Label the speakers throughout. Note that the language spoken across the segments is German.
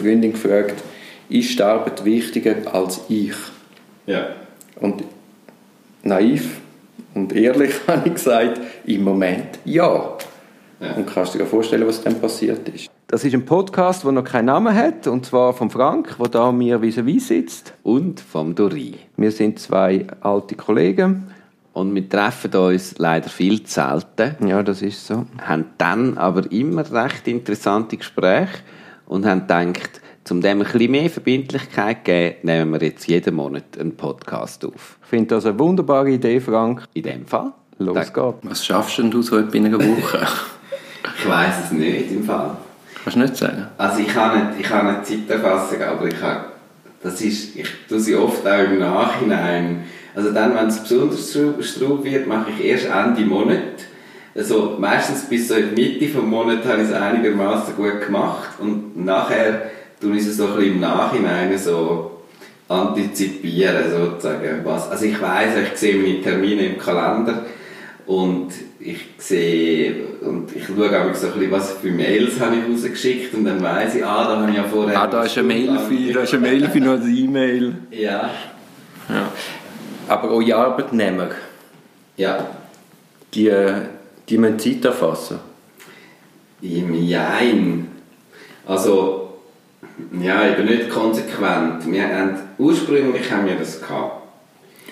Speaker 1: Freundin gefragt, ist die Arbeit wichtiger als ich?
Speaker 2: Ja.
Speaker 1: Und naiv und ehrlich habe ich gesagt, im Moment ja.
Speaker 2: Ja.
Speaker 1: Und kannst du dir vorstellen, was dann passiert ist? Das ist ein Podcast, der noch keinen Namen hat, und zwar von Frank, der da mir vis-à-vis sitzt.
Speaker 3: und vom Dori.
Speaker 1: Wir sind zwei alte Kollegen.
Speaker 3: Und wir treffen uns leider viel zu selten,
Speaker 1: Ja, das ist so.
Speaker 3: haben dann aber immer recht interessante Gespräche und haben gedacht, um dem ein bisschen mehr Verbindlichkeit zu geben, nehmen wir jetzt jeden Monat einen Podcast auf.
Speaker 1: Ich finde das eine wunderbare Idee, Frank.
Speaker 3: In dem Fall.
Speaker 1: Los
Speaker 3: Danke.
Speaker 1: geht's.
Speaker 2: Was schaffst denn du so etwa in einer Woche?
Speaker 3: Ich weiß es nicht im Fall.
Speaker 2: Kannst du nicht sagen?
Speaker 3: Also ich habe nicht, ich habe eine Zeiterfassung, aber ich habe, das ist, ich tue sie oft auch im Nachhinein. Also dann, wenn es besonders strau- straub wird, mache ich erst Ende Monat. Also meistens bis so in die Mitte vom Monat habe ich es einigermaßen gut gemacht und nachher tue ich es so ein bisschen im Nachhinein so antizipieren sozusagen. Was, also ich weiß, ich sehe meine Termine im Kalender und ich sehe und ich schaue auch so ein bisschen, was für Mails habe ich rausgeschickt und dann weiß ich, ah, da habe ich ja vorher...
Speaker 2: Ah, da ist eine Mail für, da ist eine Mail für noch ein E-Mail.
Speaker 3: Ja.
Speaker 2: Ja.
Speaker 1: Aber eure Arbeitnehmer,
Speaker 3: Ja.
Speaker 1: die, die müssen Zeit erfassen.
Speaker 3: Im Jein. Also, ja, ich bin nicht konsequent. Wir haben, ursprünglich haben wir das gehabt.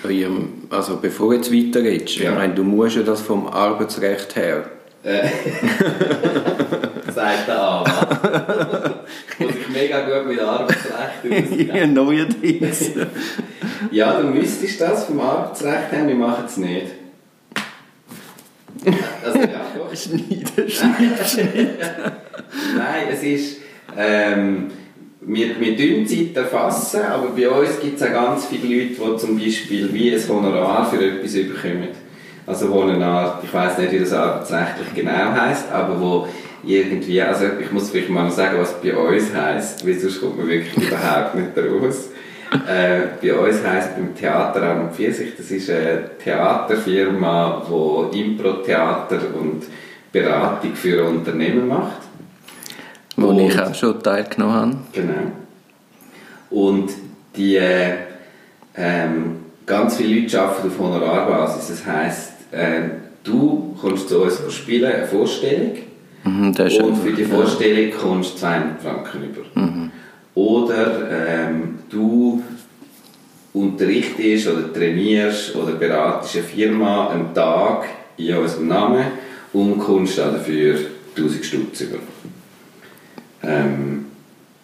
Speaker 1: Ja, Also bevor du jetzt weiterredest,
Speaker 3: Ja.
Speaker 1: ich meine, du musst ja das vom Arbeitsrecht her.
Speaker 3: Sagt der Anwalt. Muss ich mega gut mit Arbeitsrecht auskennen.
Speaker 1: Neuerdings.
Speaker 3: Ja, du müsstest das vom Arbeitsrecht haben, wir machen es nicht. Also, ja, doch.
Speaker 1: Schneiden, schneiden.
Speaker 3: Nein, es ist. Ähm, wir, wir tun Zeit erfassen, aber bei uns gibt es auch ganz viele Leute, die zum Beispiel wie ein Honorar für etwas bekommen. Also wo eine Art, ich weiß nicht, wie das arbeitsrechtlich genau heißt, aber wo irgendwie, also ich muss vielleicht mal sagen, was bei uns heißt, weil sonst kommt man wirklich überhaupt nicht raus. Äh, bei uns heisst beim Theater an und für sich, das ist eine Theaterfirma, die Impro-Theater und Beratung für Unternehmen macht.
Speaker 2: Wo
Speaker 3: Und-
Speaker 2: ich auch schon teilgenommen habe.
Speaker 3: Genau. Und die äh, ähm, ganz viele Leute arbeiten auf Honorarbasis. Das heisst, äh, du kommst zu uns spielen, eine Vorstellung.
Speaker 2: Mhm,
Speaker 3: Und für die Vorstellung kommst du 200 Franken über. Oder ähm, du unterrichtest oder trainierst oder beratest eine Firma einen Tag in unserem Namen und kommst dafür 1000 Stutz über. Ähm,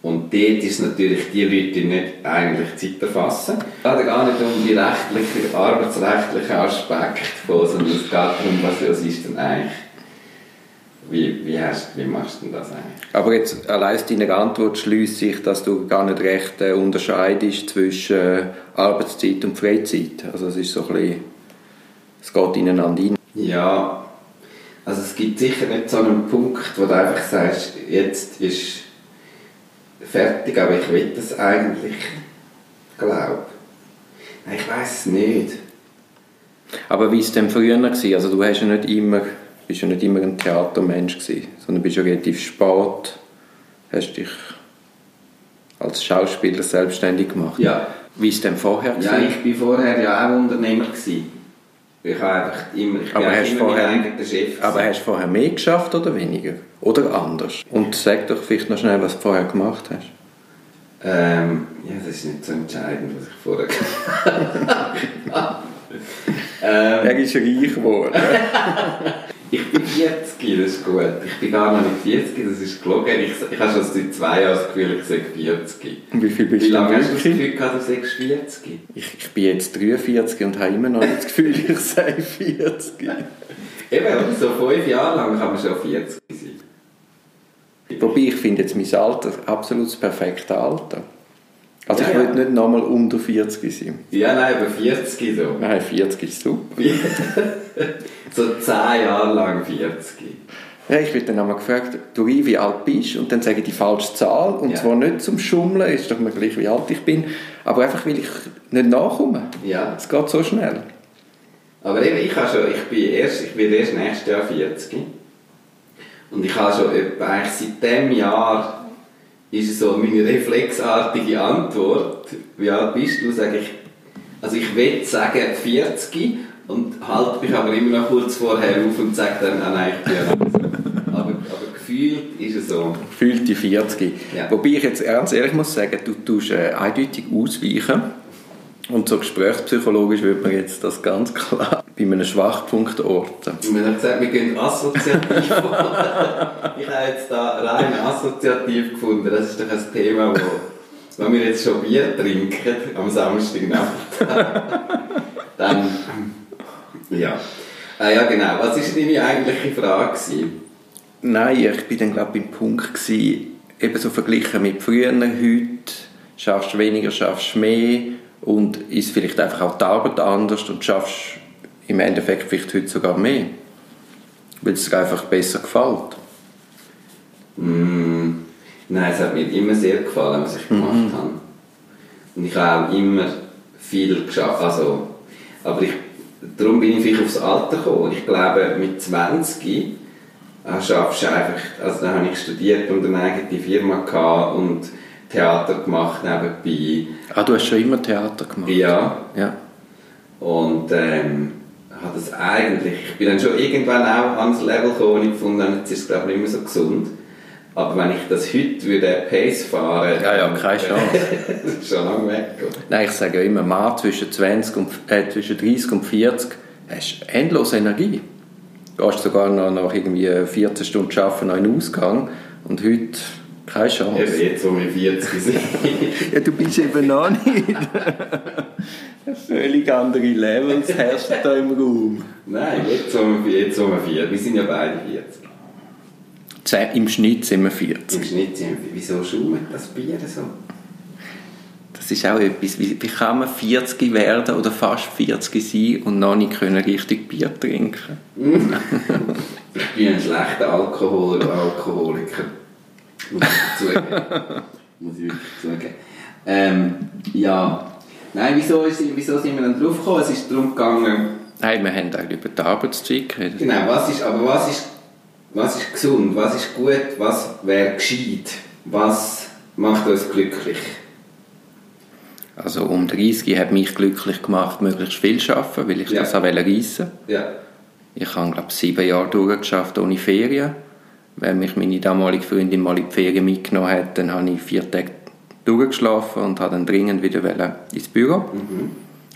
Speaker 3: und dort ist natürlich die Leute, nicht eigentlich Zeit erfassen. Es geht gar nicht um die rechtlichen, arbeitsrechtlichen Aspekte, sondern es geht darum, was, was ist denn eigentlich, wie, wie, hast, wie machst du das eigentlich?
Speaker 1: Aber jetzt allein aus deiner Antwort schließe ich, dass du gar nicht recht äh, unterscheidest zwischen äh, Arbeitszeit und Freizeit. Also es ist so ein bisschen, es geht ineinander rein.
Speaker 3: Ja, also es gibt sicher nicht so einen Punkt, wo du einfach sagst, jetzt ist fertig, aber ich will das eigentlich, glaube Nein, ich weiß es nicht.
Speaker 1: Aber wie war es denn früher? Gewesen? Also du hast ja nicht immer, bist ja nicht immer ein Theatermensch gewesen, sondern bist ja relativ spät, hast dich als Schauspieler selbstständig gemacht.
Speaker 3: Ja,
Speaker 1: Wie war es denn vorher?
Speaker 3: ja
Speaker 1: gewesen?
Speaker 3: ich war vorher ja auch Unternehmer. Gewesen. Ich habe einfach immer, ich
Speaker 1: Aber hast,
Speaker 3: immer
Speaker 1: vorher,
Speaker 3: mein eigener Chef.
Speaker 1: aber
Speaker 3: gewesen.
Speaker 1: hast du vorher mehr geschafft oder weniger? Oder anders? Und sag doch vielleicht noch schnell, was du vorher gemacht hast.
Speaker 3: Ähm, ja, das ist nicht so entscheidend, was ich vorher ähm,
Speaker 1: Er ist reich geworden.
Speaker 3: Ich bin 40, das ist gut. Ich bin gar noch nicht 40, das ist gelogen. Ich, ich habe schon seit zwei Jahren das Gefühl, ich sage 40.
Speaker 1: Wie viel bist
Speaker 3: Wie
Speaker 1: du
Speaker 3: lange
Speaker 1: denn
Speaker 3: hast du das? Gefühl gehabt, du sagst 40?
Speaker 1: Ich, ich bin jetzt 43 und habe immer noch nicht das Gefühl, ich sei 40.
Speaker 3: Eben, so fünf Jahre lang kann man schon 40 sein.
Speaker 1: Wobei ich finde jetzt mein Alter absolut das perfekte Alter. Also
Speaker 3: Ja,
Speaker 1: ich
Speaker 3: ja.
Speaker 1: will nicht nochmal unter 40 sein.
Speaker 3: Ja, nein, aber 40 so.
Speaker 1: Nein, 40 ist super.
Speaker 3: so 10 Jahre lang 40.
Speaker 1: Ja, ich werde dann einmal gefragt, du wie alt bist du? Und dann sage ich die falsche Zahl. Und
Speaker 3: Ja.
Speaker 1: zwar nicht zum Schummeln, ist doch mir gleich, wie alt ich bin, aber einfach, weil ich nicht nachkomme.
Speaker 3: Ja.
Speaker 1: Es geht so schnell.
Speaker 3: Aber eben, ich, habe schon, ich, bin erst, ich bin erst nächstes Jahr 40. Und ich habe schon eigentlich seit dem Jahr ist so meine reflexartige Antwort. Wie alt bist du? Sage ich, also ich will sagen 40 und halte mich aber immer noch kurz vorher auf und sage dann, ah nein, ich bin aber, aber gefühlt ist es so.
Speaker 1: Fühlt die 40.
Speaker 3: Ja.
Speaker 1: Wobei ich jetzt ganz ehrlich muss sagen, du tust äh, eindeutig ausweichen. Und so gesprächspsychologisch würde man jetzt das ganz klar bei einem Schwachpunkt orten.
Speaker 3: Wir haben gesagt, wir gehen assoziativ vor. ich habe jetzt da rein assoziativ gefunden. Das ist doch ein Thema, wo, wenn wir jetzt schon Bier trinken am Samstagnacht, dann, ja. Ah, ja, genau. Was war deine eigentliche Frage? Gewesen?
Speaker 1: Nein, ich bin dann glaube ich beim Punkt gewesen, eben so verglichen mit früher, heute schaffst du weniger, schaffst du mehr und ist vielleicht einfach auch die Arbeit anders und schaffst im Endeffekt vielleicht heute sogar mehr, weil es dir einfach besser gefällt.
Speaker 3: Mm, nein, es hat mir immer sehr gefallen, was ich gemacht habe. Und ich habe auch immer viel geschafft. Also, aber ich, darum bin ich vielleicht aufs Alter gekommen. Ich glaube, mit 20 äh, schaffst du einfach, also dann habe ich studiert und eine eigene Firma gehabt und Theater gemacht nebenbei.
Speaker 1: Ah, du hast schon immer Theater gemacht?
Speaker 3: Ja,
Speaker 1: Ja.
Speaker 3: und ähm, habe das eigentlich, ich bin dann schon irgendwann auch ans Level gekommen, wo ich gefunden habe, jetzt ist es glaube ich nicht mehr so gesund. Aber wenn ich das heute würde Pace fahren
Speaker 1: Ja, ja, keine Chance.
Speaker 3: das ist schon lange weg. oder?
Speaker 1: Nein, ich sage ja immer, Mann zwischen, 20 und, äh, zwischen 30 und 40 hast du endlose Energie. Du gehst sogar noch nach irgendwie 14 Stunden arbeiten noch in den Ausgang und heute keine Chance.
Speaker 3: Eben jetzt, wo wir 40 sind.
Speaker 1: Ja, du bist eben noch nicht. Völlig andere Levels herrschen da im Raum.
Speaker 3: Nein, jetzt, wo wir, jetzt, wo wir 40 Wir sind ja beide 40.
Speaker 1: Im Schnitt sind wir 40.
Speaker 3: Im Schnitt sind wir, wieso schaumt das Bier so?
Speaker 1: Das ist auch etwas, wie, wie kann man 40 werden oder fast 40 sein und noch nicht können richtig Bier trinken
Speaker 3: Ich bin ein schlechter Alkohol Alkoholiker. Muss ich zugeben. Muss ich wirklich zugeben. Ähm, ja. Nein, wieso, ist, wieso sind wir dann drauf gekommen? Es ist darum gegangen,
Speaker 1: Nein, wir haben eigentlich über die Arbeitszeit geredet.
Speaker 3: genau, was ist, aber was ist, was ist gesund, was ist gut, was wäre gescheit, was macht uns glücklich?
Speaker 1: Also um 30 hat mich glücklich gemacht, möglichst viel zu arbeiten, weil ich
Speaker 3: Ja.
Speaker 1: das auch reissen
Speaker 3: Ja.
Speaker 1: Ich habe, glaube sieben Jahre durchgeschafft ohne Ferien. Wenn mich meine damalige Freundin mal in die Ferien mitgenommen hat, dann habe ich vier Tage durchgeschlafen und habe dann dringend wieder ins Büro.
Speaker 3: Mhm.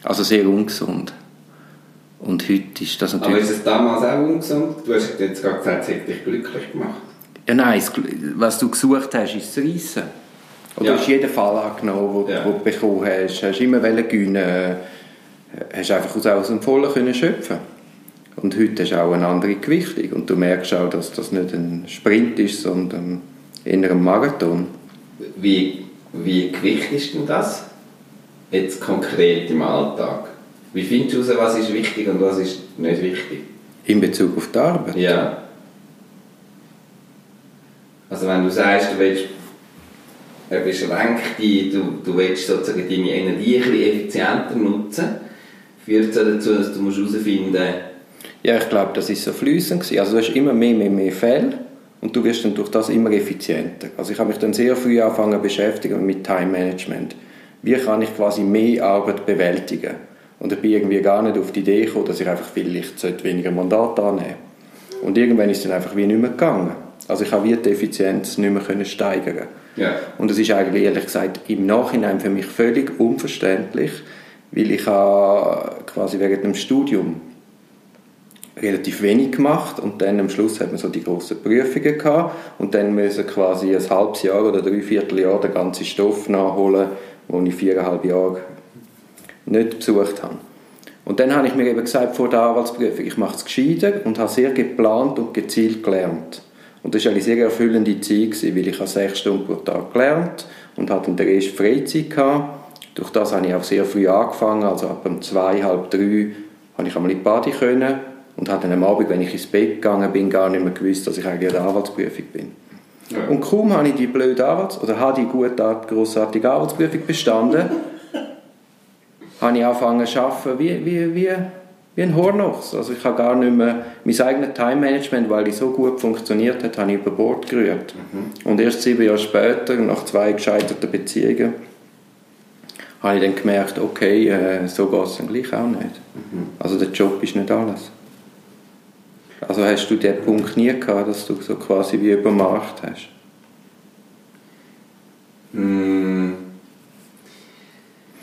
Speaker 1: Also sehr ungesund. Und heute ist das
Speaker 3: Aber
Speaker 1: natürlich...
Speaker 3: ist es damals auch ungesund? Du hast jetzt gerade gesagt, es hat dich glücklich gemacht.
Speaker 1: Ja, nein, es- was du gesucht hast, ist das Reissen. Und
Speaker 3: Ja.
Speaker 1: Du hast jeden Fall angenommen, den
Speaker 3: Ja.
Speaker 1: du bekommen hast. Hast immer wollen gewinnen. Hast einfach aus, aus dem Vollen können schöpfen Und heute hast du auch eine andere Gewichtung. Und du merkst auch, dass das nicht ein Sprint ist, sondern eher ein Marathon.
Speaker 3: Wie, wie gewichtest du das? Jetzt konkret im Alltag. Wie findest du heraus, was ist wichtig und was ist nicht wichtig?
Speaker 1: In Bezug auf die Arbeit.
Speaker 3: Ja. Also wenn du sagst, du willst eine beschränkte, du, du willst sozusagen deine Energie ein bisschen effizienter nutzen, führt es dazu, dass du herausfinden musst,
Speaker 1: Ja, ich glaube, das ist so fließend gewesen. Also du hast immer mehr, mehr, mehr Fälle und du wirst dann durch das immer effizienter. Also ich habe mich dann sehr früh angefangen beschäftigen mit Time Management. Wie kann ich quasi mehr Arbeit bewältigen? Und ich bin irgendwie gar nicht auf die Idee gekommen, dass ich einfach vielleicht sollte weniger Mandat annehmen Und irgendwann ist es dann einfach wie nicht mehr gegangen. Also ich habe wie die Effizienz nicht mehr können steigern.
Speaker 3: Ja,
Speaker 1: und das ist eigentlich ehrlich gesagt im Nachhinein für mich völlig unverständlich, weil ich habe quasi während dem Studium relativ wenig gemacht und dann am Schluss hat man so die grossen Prüfungen gehabt und dann müssen quasi ein halbes Jahr oder drei Vierteljahr den ganzen Stoff nachholen, den ich viereinhalb Jahre nicht besucht habe. Und dann habe ich mir eben gesagt vor der Anwaltsprüfung, ich mache es gescheiter und habe sehr geplant und gezielt gelernt. Und das war eine sehr erfüllende Zeit, gewesen, weil ich habe sechs Stunden pro Tag gelernt und hatte dann den Rest Freizeit gehabt. Durch das habe ich auch sehr früh angefangen, also ab um zwei, halb drei habe ich einmal in die Party können und habe dann am Abend, wenn ich ins Bett gegangen bin, gar nicht mehr gewusst, dass ich eigentlich an der Anwaltsprüfung bin.
Speaker 3: Ja.
Speaker 1: Und kaum habe ich die blöde Anwalts- oder habe die gute, grossartige Anwaltsprüfung bestanden, habe ich angefangen zu arbeiten wie, wie, wie, wie ein Hornochs. Also ich habe gar nicht mehr mein eigenes Time-Management, weil ich so gut funktioniert hat, habe ich über Bord gerührt. Und erst sieben Jahre später, nach zwei gescheiterten Beziehungen, habe ich dann gemerkt, okay, äh, so geht es dann gleich auch nicht. Also der Job ist nicht alles. Also hast du den Punkt nie gehabt, dass du so quasi wie übermacht hast?
Speaker 3: Mm,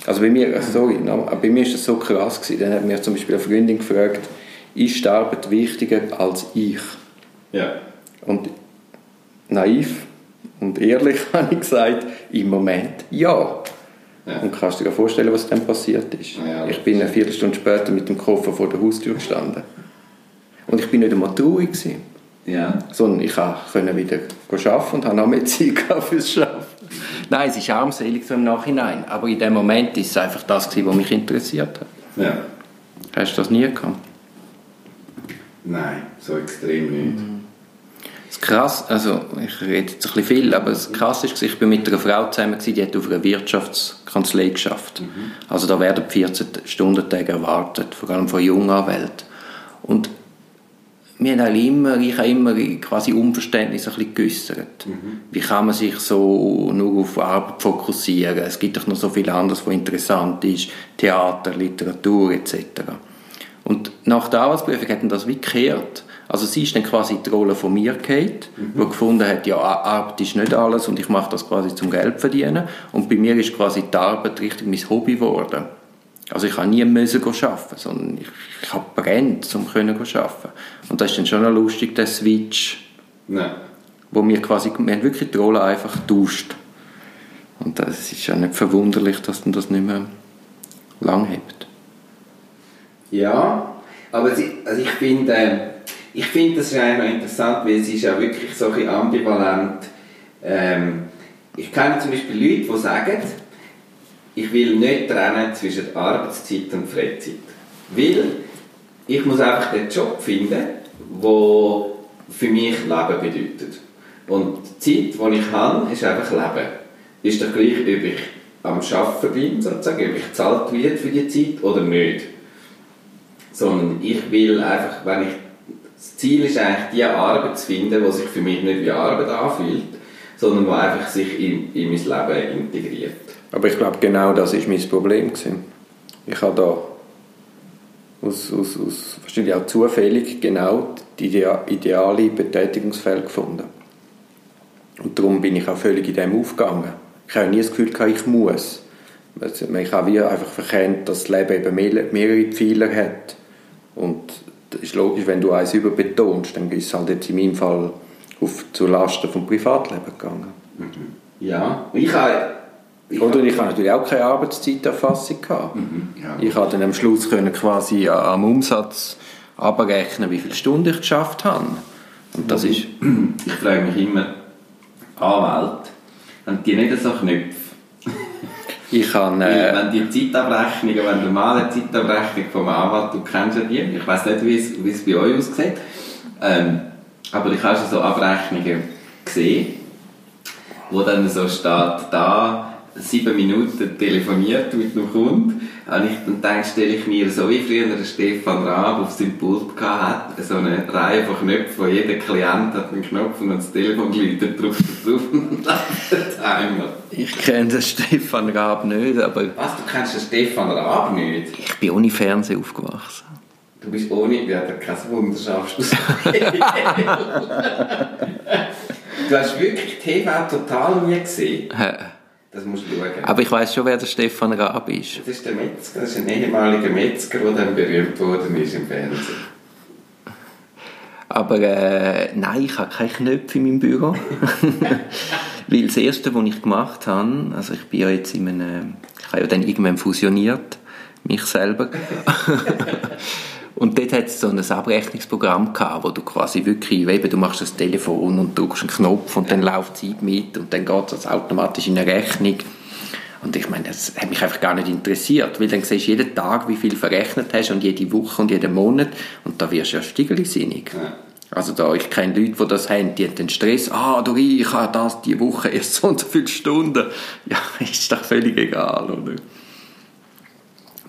Speaker 1: Also bei mir, sorry, no, bei mir ist das so krass gewesen. Dann hat mir zum Beispiel eine Freundin gefragt, ist die Arbeit wichtiger als ich?
Speaker 3: ja.
Speaker 1: Und naiv und ehrlich habe ich gesagt, im Moment ja.
Speaker 3: Ja.
Speaker 1: Und kannst du dir vorstellen, was dann passiert ist?
Speaker 3: Ja,
Speaker 1: ich bin eine Viertelstunde später mit dem Koffer vor der Haustür gestanden. Und ich bin nicht einmal traurig gewesen,
Speaker 3: Ja.
Speaker 1: sondern ich konnte wieder arbeiten und habe noch mehr Zeit fürs Arbeiten. Nein, es ist armselig so im Nachhinein, aber in dem Moment ist es einfach das gewesen, was mich interessiert hat.
Speaker 3: Ja.
Speaker 1: Hast du das nie gehabt?
Speaker 3: Nein, so extrem nicht.
Speaker 1: Das krass, also ich rede jetzt ein bisschen viel, aber das krass ist, ich bin mit einer Frau zusammen, die hat auf einer Wirtschaftskanzlei geschafft. Also da werden 14 Stundentage erwartet, vor allem von Junganwälten. Und wir haben immer, ich habe immer quasi Unverständnis ein bisschen geäussert. Wie kann man sich so nur auf Arbeit fokussieren? Es gibt doch noch so viel anderes, was interessant ist. Theater, Literatur etc. Und nach der Arbeitsprüfung hat dann das wie gekehrt. Also sie ist dann quasi die Rolle von mir gefallen, die gefunden hat, ja, Arbeit ist nicht alles und ich mache das quasi zum Geld verdienen. Und bei mir ist quasi die Arbeit richtig mein Hobby geworden. Also ich habe nie müssen arbeiten, sondern ich, ich habe brennt, um können arbeiten. Und das ist dann schon noch lustig, der Switch,
Speaker 3: Nein.
Speaker 1: wo wir quasi, wir haben wirklich die Rolle einfach getauscht. Und das ist ja nicht verwunderlich, dass dann das nicht mehr lang hebt.
Speaker 3: Ja, aber sie, also ich finde, äh, ich finde das ist noch interessant, weil es ist ja wirklich so ein ambivalent. Ähm, ich kenne zum Beispiel Leute, die sagen, ich will nicht trennen zwischen Arbeitszeit und Freizeit. Weil ich muss einfach den Job finden, der für mich Leben bedeutet. Und die Zeit, die ich habe, ist einfach Leben. Ist doch gleich, ob ich am Arbeiten bin, sozusagen, ob ich gezahlt werde für die Zeit oder nicht. Sondern ich will einfach, wenn ich, das Ziel ist eigentlich, die Arbeit zu finden, die sich für mich nicht wie Arbeit anfühlt, sondern die einfach sich in, in mein Leben integriert.
Speaker 1: Aber ich glaube, genau das ist mein Problem. Gewesen. Ich habe da aus, aus, aus wahrscheinlich auch zufällig genau die idea- ideale Betätigungsfeld gefunden. Und darum bin ich auch völlig in dem aufgegangen. Ich habe nie das Gefühl ich muss. Ich habe einfach verkennt, dass das Leben eben mehr- mehrere Pfeiler hat. Und das ist logisch, wenn du eins überbetonst, dann ist es halt jetzt in meinem Fall auf, zu Lasten vom Privatleben gegangen.
Speaker 3: Ja, ich habe... Ich
Speaker 1: Oder ich habe natürlich auch keine Arbeitszeiterfassung gehabt.
Speaker 3: ja.
Speaker 1: Ich konnte dann am Schluss können quasi am Umsatz abrechnen, wie viele Stunden ich geschafft habe. Und das ist...
Speaker 3: Ich frage mich immer, Anwälte, haben die nicht so Knöpfe?
Speaker 1: Ich.
Speaker 3: Weil
Speaker 1: Äh,
Speaker 3: wenn die Zeitabrechnungen, wenn mal eine Zeitabrechnung vom Anwalt, du kennst ja die, ich weiß nicht, wie es, wie es bei euch aussieht, ähm, aber ich habe schon so Abrechnungen gesehen, wo dann so steht, da sieben Minuten telefoniert mit einem Kunden, und ich dann denke, stelle ich mir so wie früher der Stefan Raab auf seinem Pult gehabt hat, so eine Reihe von Knöpfen, wo jeder Klient hat einen Knopf und das Telefon läutet, drückt er drauf und der Timer.
Speaker 1: ich kenne den Stefan Raab nicht, aber
Speaker 3: Was, du kennst den Stefan Raab nicht?
Speaker 1: ich bin ohne Fernsehen aufgewachsen.
Speaker 3: Du bist ohne, ja, da kein Wunder schaffst du. Du hast wirklich TV total nie gesehen. Das musst du schauen.
Speaker 1: Aber ich weiß schon, wer der Stefan Raab ist.
Speaker 3: Das ist der Metzger, das ist ein ehemaliger Metzger, der dann berühmt worden ist im Fernsehen.
Speaker 1: Aber äh, nein, ich habe keine Knöpfe in meinem Büro. Weil das Erste, was ich gemacht habe, also ich bin ja jetzt in einem, ich habe ja dann irgendwann fusioniert, mich selber. und dort hat es so ein Abrechnungsprogramm gehabt, wo du quasi wirklich, eben, du machst das Telefon und drückst einen Knopf und dann läuft Zeit mit und dann geht das automatisch in eine Rechnung. Und ich meine, das hat mich einfach gar nicht interessiert, weil dann siehst du jeden Tag, wie viel verrechnet hast und jede Woche und jeden Monat und da wirst du ja stiegelsinnig.
Speaker 3: Ja.
Speaker 1: Also da, ich kenne Leute, die das haben, die haben den Stress, ah, du, ich habe das die Woche erst so und so viele Stunden. Ja, ist doch völlig egal, oder?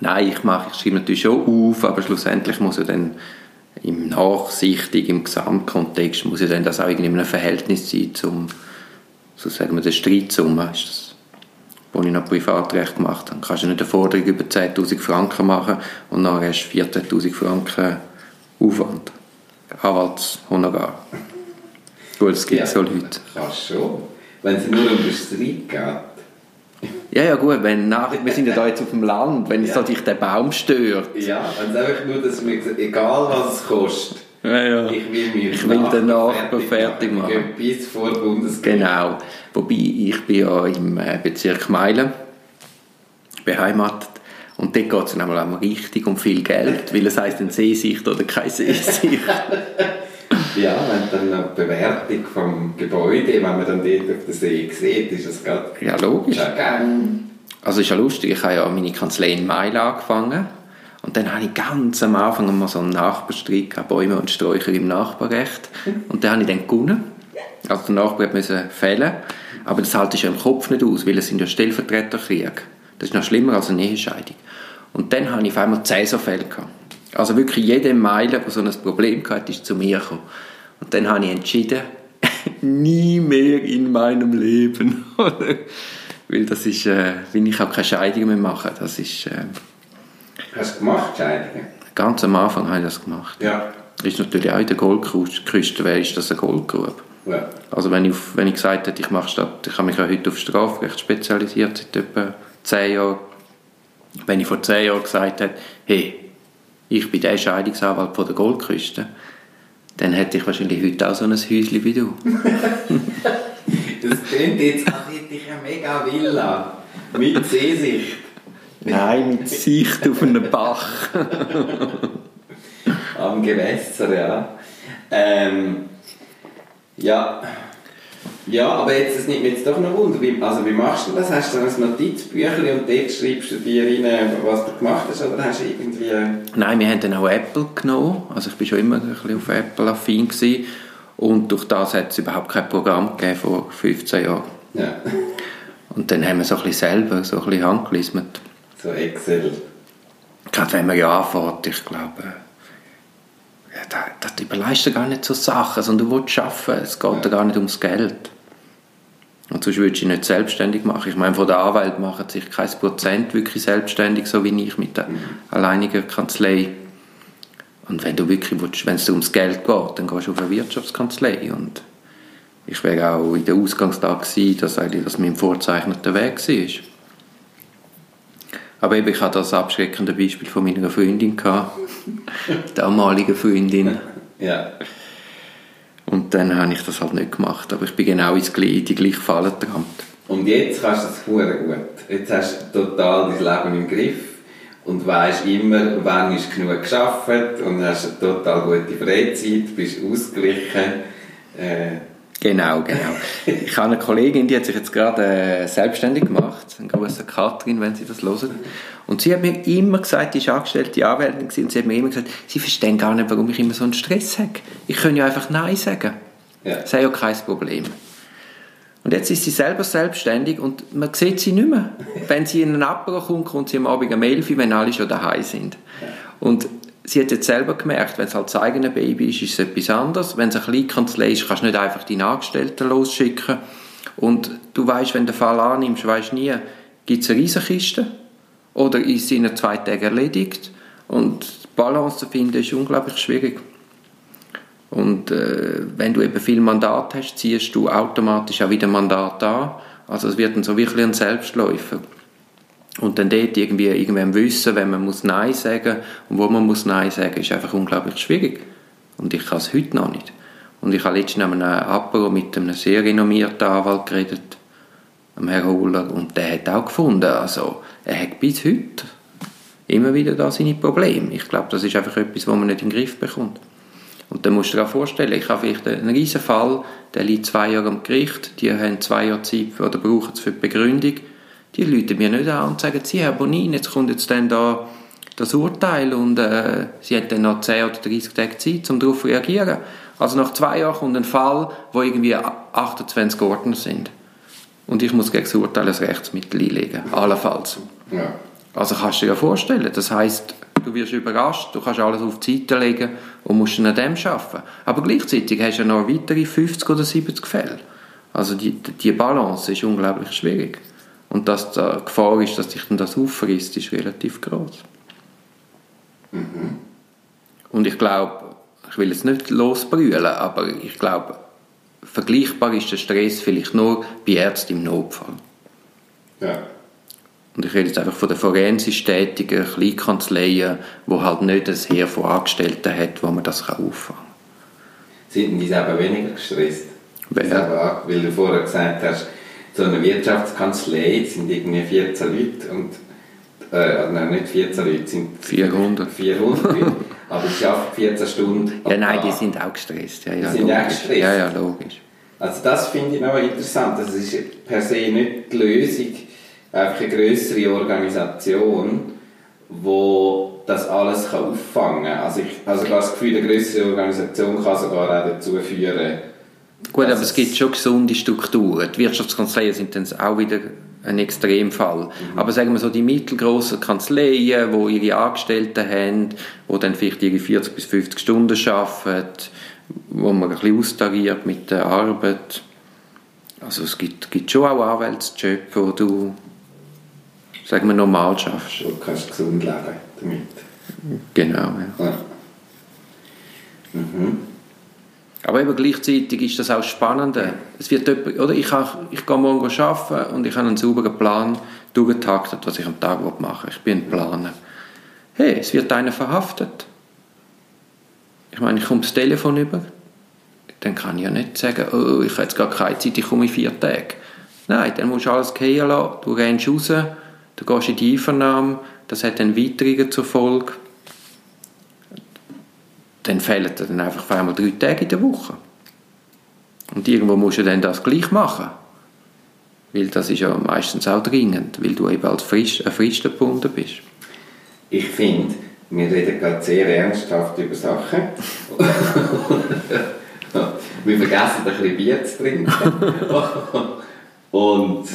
Speaker 1: Nein, ich mache, ich schreibe natürlich schon auf, aber schlussendlich muss ja dann im Nachsichtig, im Gesamtkontext, muss ja dann das auch irgendwie in einem Verhältnis sein zum, so sagen wir, der Streitsumme, ist das, wo ich noch Privatrecht gemacht habe. Du kannst ja nicht eine Forderung über 10'000 Franken machen und nachher hast du 14'000 Franken Aufwand. Anwaltshonorar. Gut, es gibt so Leute.
Speaker 3: Kannst schon. Wenn es nur um den Streit geht.
Speaker 1: Ja, ja gut, wenn nach, wir sind ja da jetzt auf dem Land, wenn
Speaker 3: Ja.
Speaker 1: natürlich der Baum stört.
Speaker 3: Ja, wenn es einfach nur, dass mir egal was es kostet,
Speaker 1: Ja, ja.
Speaker 3: ich will mich
Speaker 1: Ich will den Nachbar fertig machen.
Speaker 3: Gehe bis vor Bundesgericht.
Speaker 1: Genau. Wobei, ich bin ja im äh, Bezirk Meilen beheimatet. Und dort geht es dann einmal auch richtig um viel Geld, weil es heisst dann Seesicht oder keine Seesicht.
Speaker 3: Ja, wenn dann die Bewertung vom Gebäude, wenn man dann dort auf den See sieht, ist es gerade
Speaker 1: ja, logisch.
Speaker 3: geil.
Speaker 1: Also ist ja lustig, ich habe ja meine Kanzlei in Meilen angefangen. Und dann habe ich ganz am Anfang mal so einen Nachbarstreit gehabt, Bäume und Sträucher im Nachbarrecht. Und den habe ich dann gewonnen. Also der Nachbar musste fällen. Aber das halte ich ja im Kopf nicht aus, weil es sind ja Stellvertreterkriege. Das ist noch schlimmer als eine Ehescheidung. Und dann habe ich auf einmal zehn so Fälle gehabt. Also wirklich jede Meile, der so ein Problem hatte, ist zu mir gekommen. Und dann habe ich entschieden, nie mehr in meinem Leben. Weil das ist, äh, will ich auch keine Scheidungen mehr machen. Das ist, äh,
Speaker 3: Hast du gemacht, Scheidungen?
Speaker 1: ganz am Anfang habe ich das gemacht.
Speaker 3: Ja.
Speaker 1: Ist natürlich auch in der Goldküste, wäre ist das eine Goldgrube.
Speaker 3: ja.
Speaker 1: Also wenn ich, wenn ich gesagt hätte, ich mache statt, ich habe mich ja heute auf Strafrecht spezialisiert, seit etwa zehn Jahren. Wenn ich vor zehn Jahren gesagt hätte, hey, ich bin der Scheidungsanwalt von der Goldküste, dann hätte ich wahrscheinlich heute auch so ein Häuschen wie du.
Speaker 3: Das klingt jetzt, als hätte ich eine mega Villa. Mit Seesicht.
Speaker 1: Nein, mit Sicht auf einen Bach.
Speaker 3: Am Gewässer, ja. Ähm, ja. Ja, aber jetzt, das nimmt mich jetzt doch noch Wunder. Wie, also wie machst du das? Hast du ein Notizbüchlein und dort schreibst du dir rein, was du gemacht hast? Oder hast du irgendwie...
Speaker 1: Nein, wir haben dann auch Apple genommen. Also ich war schon immer ein bisschen auf Apple affin gewesen. Und durch das hat es überhaupt kein Programm gegeben vor 15 Jahren.
Speaker 3: Ja,
Speaker 1: Und dann haben wir so ein bisschen selber, so ein bisschen handgelismet.
Speaker 3: so Excel.
Speaker 1: Gerade wenn man ja anfährt, ich glaube, da, da überleist du gar nicht so Sachen, sondern du willst arbeiten. Es geht dir gar nicht ums Geld. Und sonst würdest du dich nicht selbstständig machen. Ich meine, von der Anwalt machen sich kein Prozent wirklich selbstständig, so wie ich mit der alleinigen Kanzlei. Und wenn du wirklich willst, wenn es ums Geld geht, dann gehst du auf eine Wirtschaftskanzlei. Und ich wäre auch in der Ausgangslage gewesen, dass eigentlich das mein vorzeichneter Weg war. Aber eben, ich hatte das abschreckende Beispiel von meiner Freundin, gehabt, damaligen Freundin.
Speaker 3: Ja.
Speaker 1: Und dann habe ich das halt nicht gemacht. Aber ich bin genau ins gleiche, die gleiche Falle getrampt.
Speaker 3: Und jetzt kannst du das sehr gut. Jetzt hast du total dein Leben im Griff und weißt immer, wann ist genug geschafft und hast eine total gute Freizeit, bist ausgeglichen. Äh,
Speaker 1: Genau, genau. Ich habe eine Kollegin, die hat sich jetzt gerade äh, selbstständig gemacht. Ein grosser Katrin, wenn Sie das hören. Und sie hat mir immer gesagt, die ist angestellte Anwältin gewesen, und sie hat mir immer gesagt, sie verstehen gar nicht, warum ich immer so einen Stress habe. Ich kann ja einfach Nein sagen.
Speaker 3: Ja.
Speaker 1: Das ist ja kein Problem. Und jetzt ist sie selber selbstständig und man sieht sie nicht mehr. Wenn sie in einen Apero kommt, kommt sie am Abend um 11 Uhr, wenn alle schon daheim sind. Und sie hat jetzt selber gemerkt, wenn es halt das eigene Baby ist, ist es etwas anderes. Wenn es eine Kleinkanzlei ist, kannst du nicht einfach deine Angestellten losschicken. Und du weißt, wenn du den Fall annimmst, weißt nie, gibt es eine Riesenkiste oder ist sie in zwei Tagen erledigt. Und die Balance zu finden, ist unglaublich schwierig. Und äh, wenn du eben viel Mandat hast, ziehst du automatisch auch wieder Mandat an. Also es wird dann so wirklich ein Selbstläufer. Und dann dort irgendwie irgendwann wissen, wenn man muss Nein sagen und wo man muss Nein sagen, ist einfach unglaublich schwierig. Und ich kann es heute noch nicht. Und ich habe letztens an einem Apero mit einem sehr renommierten Anwalt geredet, dem Herrn Hohler, und der hat auch gefunden, also er hat bis heute immer wieder da seine Probleme. Ich glaube, das ist einfach etwas, was man nicht in den Griff bekommt. Und dann musst du dir auch vorstellen, ich habe vielleicht einen riesen Fall, der liegt zwei Jahre am Gericht, die haben zwei Jahre Zeit oder brauchen es für die Begründung. Die Leute mir nicht an und sagen, sie, Herr Bonin, jetzt kommt jetzt dann da das Urteil und äh, sie haben dann noch 10 oder 30 Tage Zeit, um darauf zu reagieren. Also nach zwei Jahren kommt ein Fall, wo irgendwie 28 Ordner sind. Und ich muss gegen das Urteil ein Rechtsmittel einlegen, allenfalls.
Speaker 3: ja.
Speaker 1: Also kannst du dir ja vorstellen, das heißt, du wirst überrascht, du kannst alles auf die Seite legen und musst an dem arbeiten. Aber gleichzeitig hast du ja noch weitere 50 oder 70 Fälle. Also die, die Balance ist unglaublich schwierig. Und dass die Gefahr ist, dass dich dann das auffrisst, ist relativ groß. Und ich glaube, ich will jetzt nicht losbrüllen, aber ich glaube, vergleichbar ist der Stress vielleicht nur bei Ärzten im Notfall.
Speaker 3: Ja.
Speaker 1: Und ich rede jetzt einfach von den forensisch tätigen Kleinkanzleien, die halt nicht ein Heer von Angestellten hat, wo man das auffangen kann.
Speaker 3: Sind die selber weniger gestresst?
Speaker 1: Wer?
Speaker 3: Selber, weil du vorher gesagt hast, so eine Wirtschaftskanzlei sind irgendwie 14 Leute und äh, nein, nicht 14 Leute, sind
Speaker 1: 400.
Speaker 3: 400 Leute, aber sie arbeiten 14 Stunden
Speaker 1: Ja, nein, die sind auch gestresst. Ja, ja,
Speaker 3: Die sind auch gestresst?
Speaker 1: Ja, ja, logisch.
Speaker 3: Also das finde ich noch interessant. Das ist per se nicht die Lösung, einfach eine größere Organisation, wo das alles kann auffangen kann. Also ich habe sogar das Gefühl, eine größere Organisation kann sogar auch dazu führen,
Speaker 1: Gut,
Speaker 3: Das
Speaker 1: aber es gibt schon gesunde Strukturen. Die Wirtschaftskanzleien sind dann auch wieder ein Extremfall. Aber sagen wir so, die mittelgroßen Kanzleien, die ihre Angestellten haben, die dann vielleicht ihre 40 bis 50 Stunden arbeiten, wo man ein bisschen austariert mit der Arbeit. Also es gibt, gibt schon auch Anwaltsjobs, wo du, sagen wir, normal schaffst.
Speaker 3: du kannst gesund leben damit.
Speaker 1: Genau, ja.
Speaker 3: Ja. Mhm.
Speaker 1: Aber eben gleichzeitig ist das auch spannend. Es wird jemand, oder ich, kann, ich gehe morgen arbeiten und ich habe einen sauberen Plan durchgetaktet, was ich am Tag machen will. Ich bin ein Planer. Hey, es wird einer verhaftet. Ich meine, ich komme das Telefon über. Dann kann ich ja nicht sagen, oh, ich habe jetzt gar keine Zeit, ich komme in vier Tage. Nein, dann musst du alles gehen lassen. Du rennst raus, du gehst in die Einvernahme. Das hat dann Weiterungen zur Folge dann fehlen dir dann einfach einmal drei Tage in der Woche. Und irgendwo musst du dann das gleich machen. Weil das ist ja meistens auch dringend, weil du eben als Frist, ein Frist gebunden bist.
Speaker 3: Ich finde, wir reden gerade sehr ernsthaft über Sachen. wir vergessen ein bisschen Bier zu trinken. Und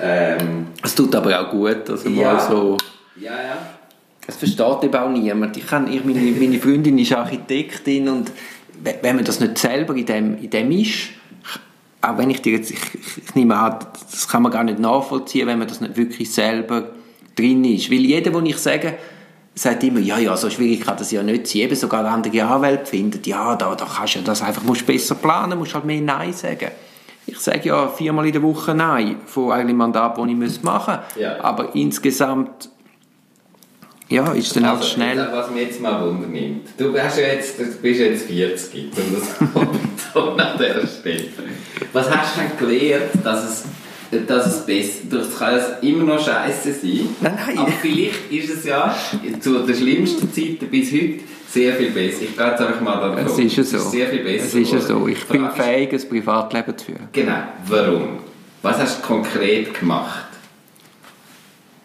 Speaker 3: ähm,
Speaker 1: Es tut aber auch gut, dass
Speaker 3: Ja.
Speaker 1: mal so...
Speaker 3: ja, ja.
Speaker 1: Es versteht eben auch niemand. Ich kann, ich, meine, meine Freundin ist Architektin und we- wenn man das nicht selber in dem, in dem ist, auch wenn ich dir jetzt, ich, ich, ich nehme an, das kann man gar nicht nachvollziehen, wenn man das nicht wirklich selber drin ist. Weil jeder, den ich sage, sagt immer, ja, ja, so schwierig kann das ja nicht sein. Eben sogar andere Anwälte finden, ja, da, da kannst du ja das einfach, musst besser planen, musst halt mehr Nein sagen. Ich sage ja viermal in der Woche Nein von einem Mandat, das ich machen muss.
Speaker 3: Ja.
Speaker 1: Aber insgesamt ja, ist dann
Speaker 3: Also,
Speaker 1: schnell.
Speaker 3: Was mich jetzt mal wundernimmt. Du, hast ja jetzt, du bist jetzt 40, um das zu an dieser Stelle. Was hast du denn gelernt, dass es, dass es besser Das kann es immer noch scheiße sein.
Speaker 1: Nein, nein.
Speaker 3: Aber vielleicht ist es ja zu der schlimmsten Zeit bis heute sehr viel besser. Ich gehe jetzt einfach mal davon
Speaker 1: Es ist ja so.
Speaker 3: Es sehr viel besser
Speaker 1: Es ist ja so. Ich bin
Speaker 3: ist-
Speaker 1: fähig, ein Privatleben zu führen.
Speaker 3: Genau. Warum? Was hast du konkret gemacht?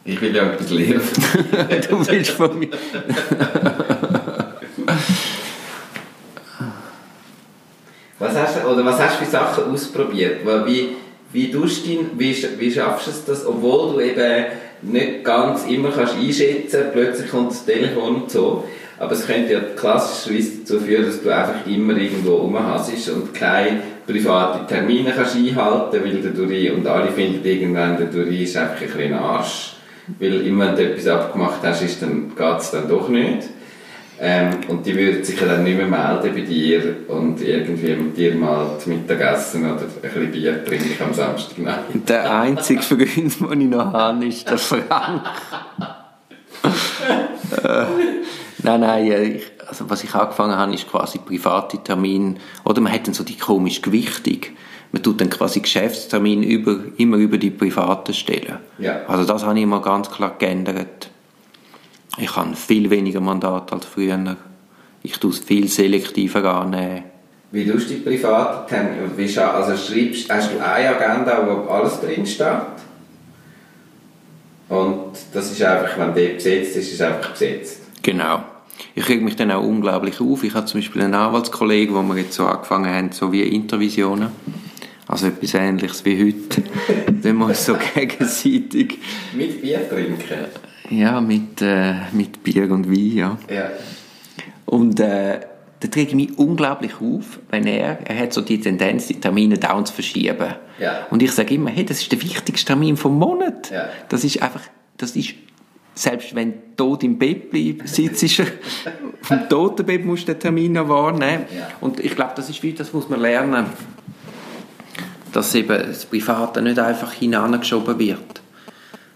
Speaker 3: Ich will ja etwas lernen.
Speaker 1: du willst von mir.
Speaker 3: Was hast du, oder was hast du für Sachen ausprobiert? Weil Wie, wie, tust du wie, wie schaffst du es, das, obwohl du eben nicht ganz immer kannst einschätzen plötzlich kommt das Telefon und so, aber es könnte ja klassischerweise dazu führen, dass du einfach immer irgendwo rumhasst und keine privaten Termine kannst einhalten weil der Duri, und alle finden irgendwann, der Duri ist einfach ein bisschen Arsch, weil immer wenn du etwas abgemacht hast, ist, dann geht es dann doch nicht. Ähm, und die würden sich dann nicht mehr melden bei dir und irgendwie mit dir mal zu Mittag essen oder ein bisschen Bier trinken am Samstag. Nein.
Speaker 1: Der einzige Freund, den ich noch habe, ist der Frank. äh, nein, nein, ich, also was ich angefangen habe, ist quasi private Termine. Oder man hat dann so die komische Gewichtung. Man tut dann quasi Geschäftstermine über, immer über die privaten stellen.
Speaker 3: Ja.
Speaker 1: Also das habe ich immer ganz klar geändert. Ich habe viel weniger Mandat als früher. Ich tue es viel selektiver annehmen.
Speaker 3: Wie tust du die privaten Termine? Also schreibst, hast du eine Agenda, wo alles drin steht? Und das ist einfach, wenn der besetzt ist, ist es einfach besetzt.
Speaker 1: Genau. Ich reg mich dann auch unglaublich auf. Ich habe zum Beispiel einen Anwaltskollegen, wo wir jetzt so angefangen haben, so wie Intervisionen. Also etwas Ähnliches wie heute. dann uns so gegenseitig...
Speaker 3: Mit Bier trinken.
Speaker 1: Ja, mit, äh, mit Bier und Wein, ja.
Speaker 3: Ja.
Speaker 1: Und äh, da trägt ich mich unglaublich auf, wenn er, er hat so die Tendenz, die Termine dauernd zu verschieben.
Speaker 3: Ja.
Speaker 1: Und ich sage immer, hey, das ist der wichtigste Termin vom Monat.
Speaker 3: Ja.
Speaker 1: Das ist einfach, das ist, selbst wenn du tot im Bett bleibst, sitzt du auf dem Totenbett musst du den Termin noch wahrnehmen.
Speaker 3: Ja.
Speaker 1: Und ich glaube, das ist wie, das muss man lernen, dass eben das Private nicht einfach hineingeschoben wird.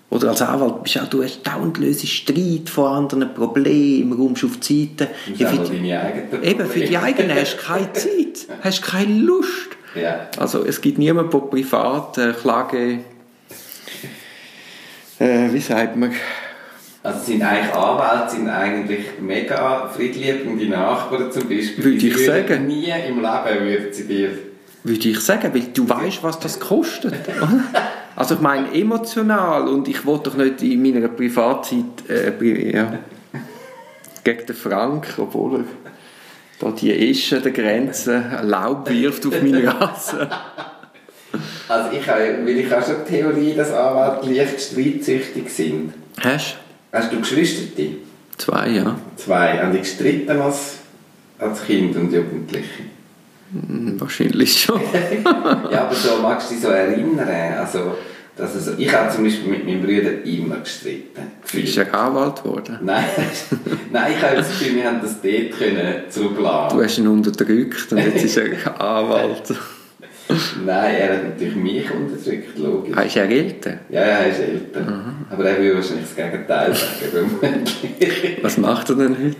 Speaker 1: Oder als Anwalt bist auch du dauernd löst Streit von anderen Problemen, räumst auf die Seite.
Speaker 3: Du
Speaker 1: Ja, für die- Eben, für die eigenen hast du keine Zeit, hast keine Lust.
Speaker 3: Ja.
Speaker 1: Also es gibt niemanden, der privat äh, Klage... Äh, wie sagt man?
Speaker 3: Also sind eigentlich Anwälte sind eigentlich mega friedliebende Nachbarn zum Beispiel.
Speaker 1: Würde ich sagen.
Speaker 3: Nie im Leben würden sie dir...
Speaker 1: Würde ich sagen, weil du weißt, was das kostet. also ich meine emotional und ich will doch nicht in meiner Privatzeit äh, ja, gegen den Frank, obwohl er da die Ische der Grenze Laub wirft auf meine Rasse.
Speaker 3: Also ich habe, weil ich habe schon die Theorie, dass Anwälte leicht streitsüchtig sind.
Speaker 1: Hast
Speaker 3: Hast du Geschwister?
Speaker 1: du? Zwei, ja.
Speaker 3: Zwei. Haben die gestritten als, als Kind und Jugendliche?
Speaker 1: Hm, Wahrscheinlich schon.
Speaker 3: ja, aber so, magst du dich so erinnern? Also, dass es, ich habe zum Beispiel mit meinem Bruder immer gestritten.
Speaker 1: Ist er Anwalt geworden?
Speaker 3: Nein, nein, ich habe das Gefühl, wir haben das dort können.
Speaker 1: Du hast ihn unterdrückt und jetzt ist er Anwalt.
Speaker 3: Nein, er hat natürlich mich unterdrückt, logisch.
Speaker 1: Ah, ist er älter?
Speaker 3: Ja, ja, er ist älter. Aber er würde wahrscheinlich das Gegenteil sagen.
Speaker 1: Was macht er denn heute?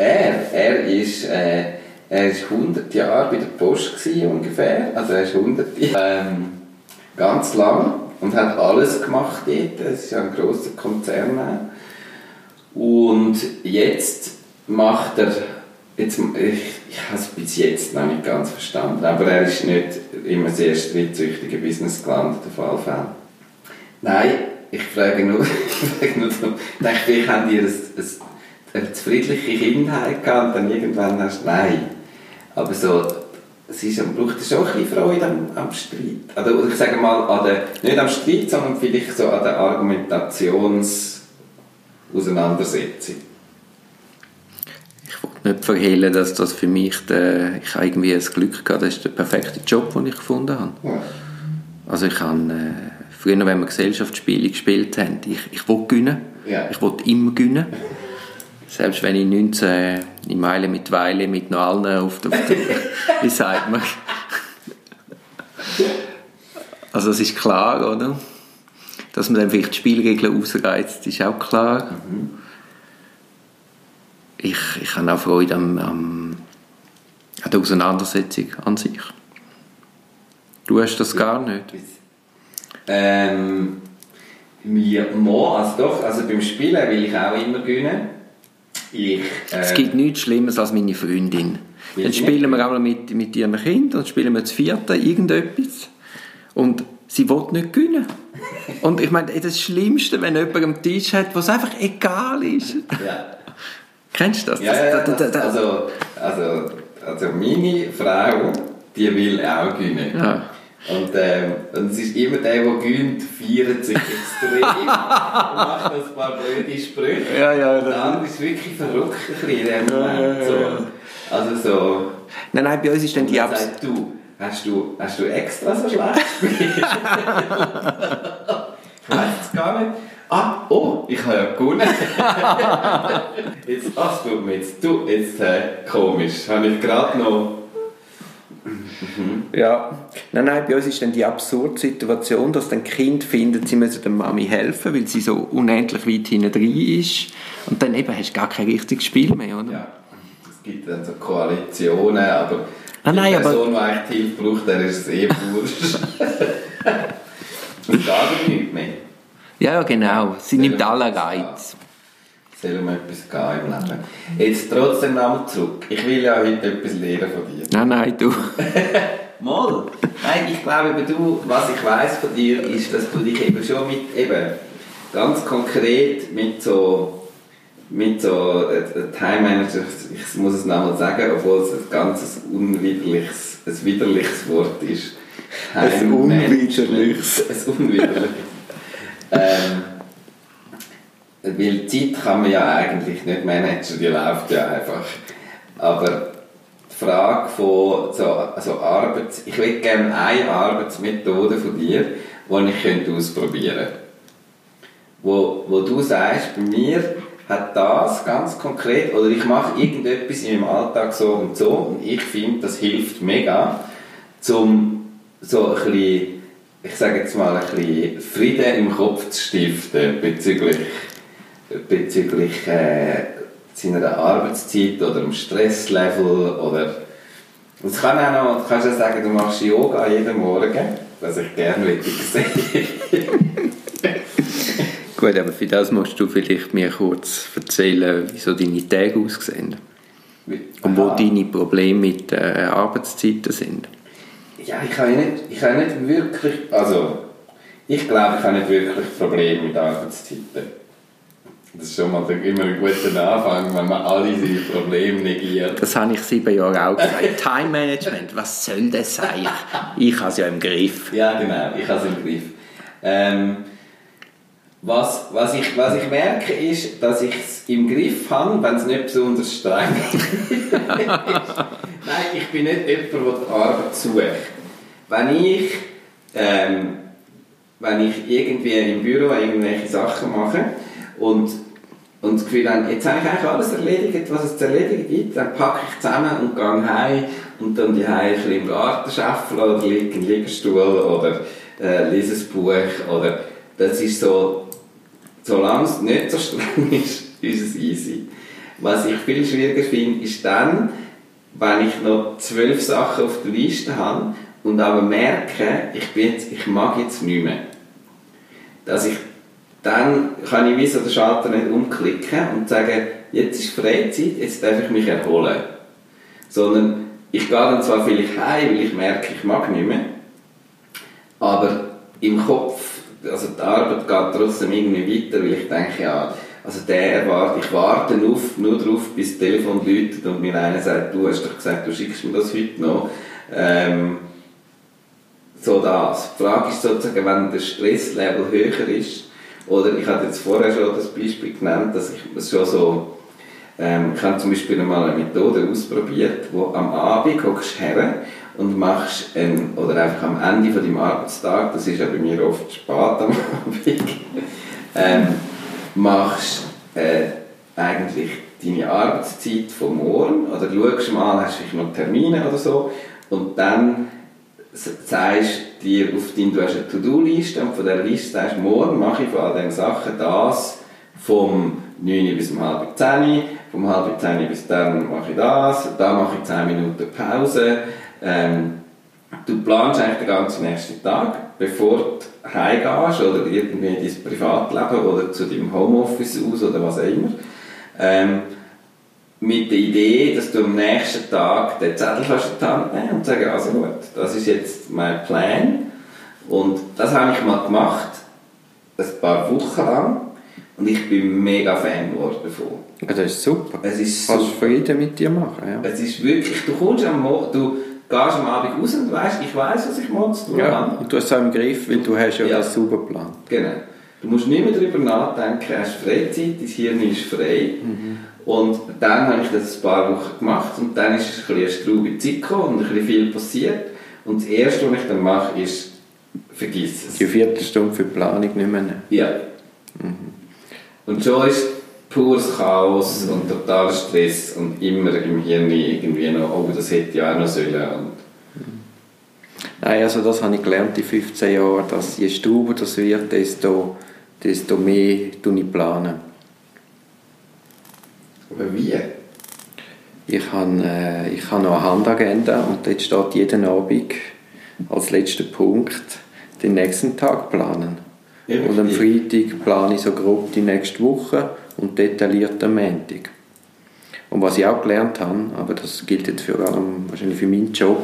Speaker 3: er, er ist, äh, er ist 100 Jahre bei der Post ungefähr. Also er ist 100 ähm, ganz lang und hat alles gemacht dort. Es ist ja ein grosser Konzern. Und jetzt macht er, jetzt, ich, ich habe es bis jetzt noch nicht ganz verstanden, aber er ist nicht immer sehr strittsüchtiger Business gelandet, auf alle Fälle. Nein, ich frage nur, ich frage nur ich denke, vielleicht haben die ein, ein, eine friedliche Kindheit gehabt und dann irgendwann hast du, nein. Aber so, es ist, man braucht schon ein bisschen Freude am, am Streit. Oder, oder ich sage mal, an der, nicht am Streit, sondern vielleicht so an der Argumentationsauseinandersetzung.
Speaker 1: Ich wollte nicht verhehlen, dass das für mich, der, ich habe irgendwie das Glück gehabt, das ist der perfekte Job, den ich gefunden habe.
Speaker 3: Ja.
Speaker 1: Also ich habe, äh, früher, wenn wir Gesellschaftsspiele gespielt haben, ich, ich wollte gewinnen.
Speaker 3: Ja.
Speaker 1: Ich wollte immer gewinnen. Selbst wenn ich 19 in Meile mit Weile mit noch allen auf der, wie sagt man? Also das ist klar, oder? Dass man dann vielleicht die Spielregeln ausreizt, ist auch klar. Ich, ich habe auch Freude am, am, an der Auseinandersetzung an sich. Du hast das gar nicht.
Speaker 3: Ähm, mir mo, also doch, also beim Spielen will ich auch immer gewinnen. Ich,
Speaker 1: Es
Speaker 3: äh,
Speaker 1: gibt nichts Schlimmeres als meine Freundin. Dann spielen wir auch mit, mit ihren Kindern, dann spielen wir das vierte irgendetwas. Und sie will nicht gewinnen. Und ich meine, das Schlimmste, wenn jemand am Tisch hat, was einfach egal ist.
Speaker 3: ja.
Speaker 1: Kennst du das?
Speaker 3: Ja, ja,
Speaker 1: das- das-
Speaker 3: das, also, also, also meine Frau, die will auch gewinnen.
Speaker 1: Ja.
Speaker 3: Und, ähm, und es ist immer der, der gewinnt, feiert sich extrem und macht ein paar blöde Sprüche.
Speaker 1: Ja, ja,
Speaker 3: Und der andere ist wirklich verrückt ein bisschen in dem Moment. So. Also so,
Speaker 1: Nein, nein, bei uns ist dann die Abs
Speaker 3: sagt du, hast du, hast du extra so schlecht gespielt? ich weiß es gar nicht. Ah, oh, ich habe ja gewonnen. jetzt, ach, tut mir jetzt, du, jetzt äh, komisch. Habe ich gerade noch...
Speaker 1: Ja. Nein, nein, bei uns ist dann die absurde Situation, dass dann Kind finden, sie müssen der Mami helfen, weil sie so unendlich weit hinten drin ist. Und dann eben hast du gar kein richtiges Spiel mehr, oder?
Speaker 3: Ja, es gibt dann so Koalitionen, aber
Speaker 1: Ah, nein,
Speaker 3: die
Speaker 1: aber-
Speaker 3: Person, die eigentlich Hilfe braucht, der ist es eh wurscht. Und geht ihm nichts mehr.
Speaker 1: Ja, ja, genau. Sie nimmt alle Reiz.
Speaker 3: Soll um etwas gehen im Leben. Jetzt trotzdem nochmal zurück. Ich will ja heute etwas lernen von dir.
Speaker 1: Nein, nein, du.
Speaker 3: Mal. Nein, ich glaube eben du, was ich weiß von dir, ist, dass du dich eben schon mit, eben, ganz konkret mit so, mit so, äh, äh, Time Manager, ich muss es nochmal sagen, obwohl es ein ganz unwiderliches, ein widerliches Wort ist.
Speaker 1: Ein unwiderliches.
Speaker 3: Ein unwiderliches. ähm, weil Zeit kann man ja eigentlich nicht managen, die läuft ja einfach. Aber die Frage von so, also Arbeits... Ich würde gerne eine Arbeitsmethode von dir, die ich könnte ausprobieren könnte. Wo, wo du sagst, bei mir hat das ganz konkret, oder ich mache irgendetwas in meinem Alltag so und so und ich finde, das hilft mega, um so ein bisschen, ich sage jetzt mal, ein bisschen Frieden im Kopf zu stiften bezüglich, bezüglich äh, seiner Arbeitszeit oder dem Stresslevel oder es kann auch noch, du kannst ja sagen, du machst Yoga jeden Morgen, was ich gerne sehen
Speaker 1: Gut, aber für das musst du vielleicht mir kurz erzählen, wie so deine Tage aussehen. Und wo deine Probleme mit äh, Arbeitszeiten sind.
Speaker 3: Ja, ich habe nicht, ich habe nicht wirklich, also ich glaube, ich habe nicht wirklich Probleme mit Arbeitszeiten. Das ist schon mal immer ein guter Anfang, wenn man alle seine Probleme negiert.
Speaker 1: Das habe ich sieben Jahre auch gesagt. Time Management, was soll das sein? Ich habe es ja im Griff.
Speaker 3: Ja, genau, ich habe es im Griff. Ähm, was, was, ich, was ich merke, ist, dass ich es im Griff habe, wenn es nicht besonders streng ist. Nein, ich bin nicht jemand, der die Arbeit sucht. Wenn ich, ähm, wenn ich irgendwie im Büro irgendwelche Sachen mache und, und das Gefühl habe, jetzt habe ich eigentlich alles erledigt, was es zu erledigen gibt, dann packe ich zusammen und gehe heim und dann die Heim im Garten arbeiten oder liege im Liegestuhl oder äh, lese ein Buch oder das ist so solange es nicht so streng ist, ist es easy. Was ich viel schwieriger finde, ist dann, wenn ich noch zwölf Sachen auf der Liste habe und aber merke, ich, bin jetzt, ich mag jetzt nicht mehr. Dass ich dann kann ich wie so den Schalter nicht umklicken und sagen, jetzt ist Freizeit, jetzt darf ich mich erholen. Sondern ich gehe dann zwar vielleicht heim, weil ich merke, ich mag nicht mehr, aber im Kopf also die Arbeit geht trotzdem irgendwie weiter, weil ich denke, ja, also der erwartet, ich warte auf, nur darauf, bis das Telefon läutet und mir einer sagt, du hast doch gesagt, du schickst mir das heute noch. Ähm, so das. Die Frage ist sozusagen, wenn der Stresslevel höher ist, oder ich hatte jetzt vorher schon das Beispiel genannt, dass ich es schon so, ähm, ich habe zum Beispiel einmal eine Methode ausprobiert, wo am Abend guckst her und machst, ähm, oder einfach am Ende von deinem Arbeitstag, das ist ja bei mir oft spät am Abend, ähm, machst äh, eigentlich deine Arbeitszeit vom Morgen oder schaust mal, hast du noch Termine oder so und dann sagst dir auf dein, du hast eine To-Do-Liste und von dieser Liste sagst morgen mache ich von all diesen Sachen das vom 9 bis um halb 10, vom halb 10 bis dann mache ich das, da mache ich 10 Minuten Pause, ähm, du planst eigentlich den ganzen nächsten Tag, bevor du heimgehst oder irgendwie in dein Privatleben oder zu deinem Homeoffice aus oder was auch immer. Ähm, mit der Idee, dass du am nächsten Tag den Zettel kannst in die Hand nehmen und sagen, also gut, das ist jetzt mein Plan und das habe ich mal gemacht, ein paar Wochen lang und ich bin mega Fan geworden davon.
Speaker 1: Ja, das ist super.
Speaker 3: Es ist
Speaker 1: Kannst Frieden mit dir machen, ja.
Speaker 3: Es ist wirklich, du kommst am Morgen, du gehst am Abend raus und weißt, ich weiß, was ich morgen zu tun
Speaker 1: ja. Und du hast es auch im Griff, weil du hast ja,
Speaker 3: Ja.
Speaker 1: das super geplant.
Speaker 3: Genau. Du musst nicht mehr darüber nachdenken, du hast Freizeit, dein Hirn ist frei. Und dann habe ich das ein paar Wochen gemacht und dann ist es ein eine straube Zeit gekommen und ein bisschen viel passiert. Und das Erste, was ich dann mache, ist, vergiss es.
Speaker 1: Die Viertelstunde für die Planung nicht mehr nehmen.
Speaker 3: Ja. Und schon ist pures Chaos und totaler Stress und immer im Hirn irgendwie noch, oh, das hätte ich auch noch sollen. Und
Speaker 1: Nein, also das habe ich gelernt in 15 Jahren, dass je stauber das wird, desto, desto mehr tue ich planen.
Speaker 3: Aber wie?
Speaker 1: Ich habe, äh, ich habe noch eine Handagenda und dort steht jeden Abend als letzter Punkt den nächsten Tag planen.
Speaker 3: Ja,
Speaker 1: Und am. Freitag plane ich so grob die nächste Woche und detailliert am Montag. Und was ich auch gelernt habe, aber das gilt jetzt vor allem wahrscheinlich für meinen Job,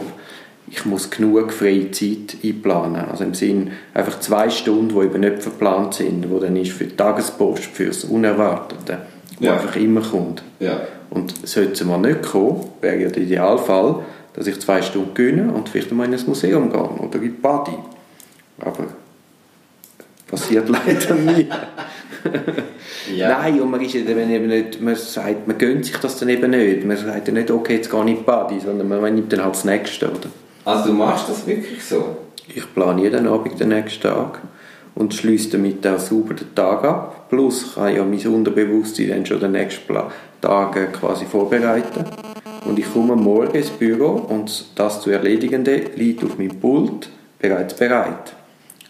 Speaker 1: ich muss genug freie Zeit einplanen. Also im Sinn einfach zwei Stunden, die eben nicht verplant sind, wo dann ist für die Tagespost, fürs Unerwartete, wo
Speaker 3: Ja.
Speaker 1: einfach immer kommt.
Speaker 3: Ja.
Speaker 1: Und sollte es mal nicht kommen, wäre ja der Idealfall, dass ich zwei Stunden gönne und vielleicht mal in ein Museum gehe oder in die Party. Aber passiert leider nie.
Speaker 3: Ja.
Speaker 1: Nein, und man, ist ja dann eben nicht, man sagt, man gönnt sich das dann eben nicht. Man sagt ja nicht, okay, jetzt gehe ich in die Body, sondern man nimmt dann halt das Nächste, oder?
Speaker 3: Also du machst das wirklich so?
Speaker 1: Ich plane jeden Abend den nächsten Tag und schließe damit auch sauber den Tag ab. Plus kann ja mein Unterbewusstsein dann schon den nächsten Tag quasi vorbereiten. Und ich komme morgen ins Büro und das zu Erledigende liegt auf meinem Pult bereits bereit.